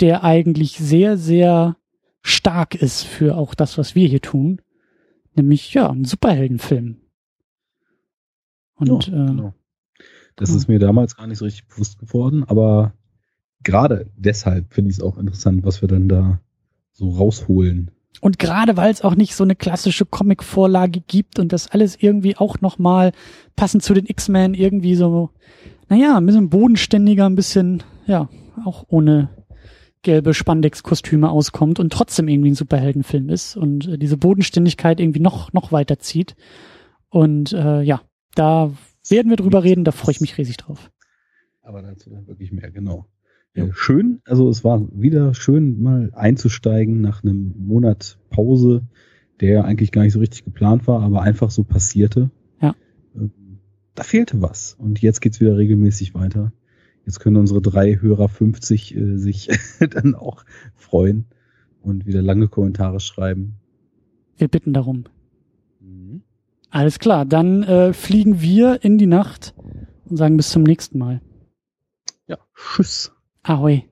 der eigentlich sehr, sehr stark ist für auch das, was wir hier tun. Nämlich, ja, ein Superheldenfilm. Und, ja, äh, genau. Das ja. ist mir damals gar nicht so richtig bewusst geworden, aber gerade deshalb finde ich es auch interessant, was wir dann da so rausholen. Und gerade weil es auch nicht so eine klassische Comic-Vorlage gibt und das alles irgendwie auch nochmal passend zu den X-Men irgendwie so, naja, ein bisschen bodenständiger, ein bisschen, ja, auch ohne gelbe Spandex-Kostüme auskommt und trotzdem irgendwie ein Superheldenfilm ist und äh, diese Bodenständigkeit irgendwie noch, noch weiter zieht. Und äh, ja, da werden wir drüber reden, da freue ich mich riesig drauf. Aber dazu dann wirklich mehr, genau. Ja. Schön, also es war wieder schön, mal einzusteigen nach einem Monat Pause, der eigentlich gar nicht so richtig geplant war, aber einfach so passierte. Ja. Ähm, da fehlte was. Und jetzt geht's wieder regelmäßig weiter. Jetzt können unsere drei Hörer 50 äh, sich dann auch freuen und wieder lange Kommentare schreiben. Wir bitten darum. Mhm. Alles klar, dann äh, fliegen wir in die Nacht und sagen bis zum nächsten Mal. Ja, tschüss. 阿辉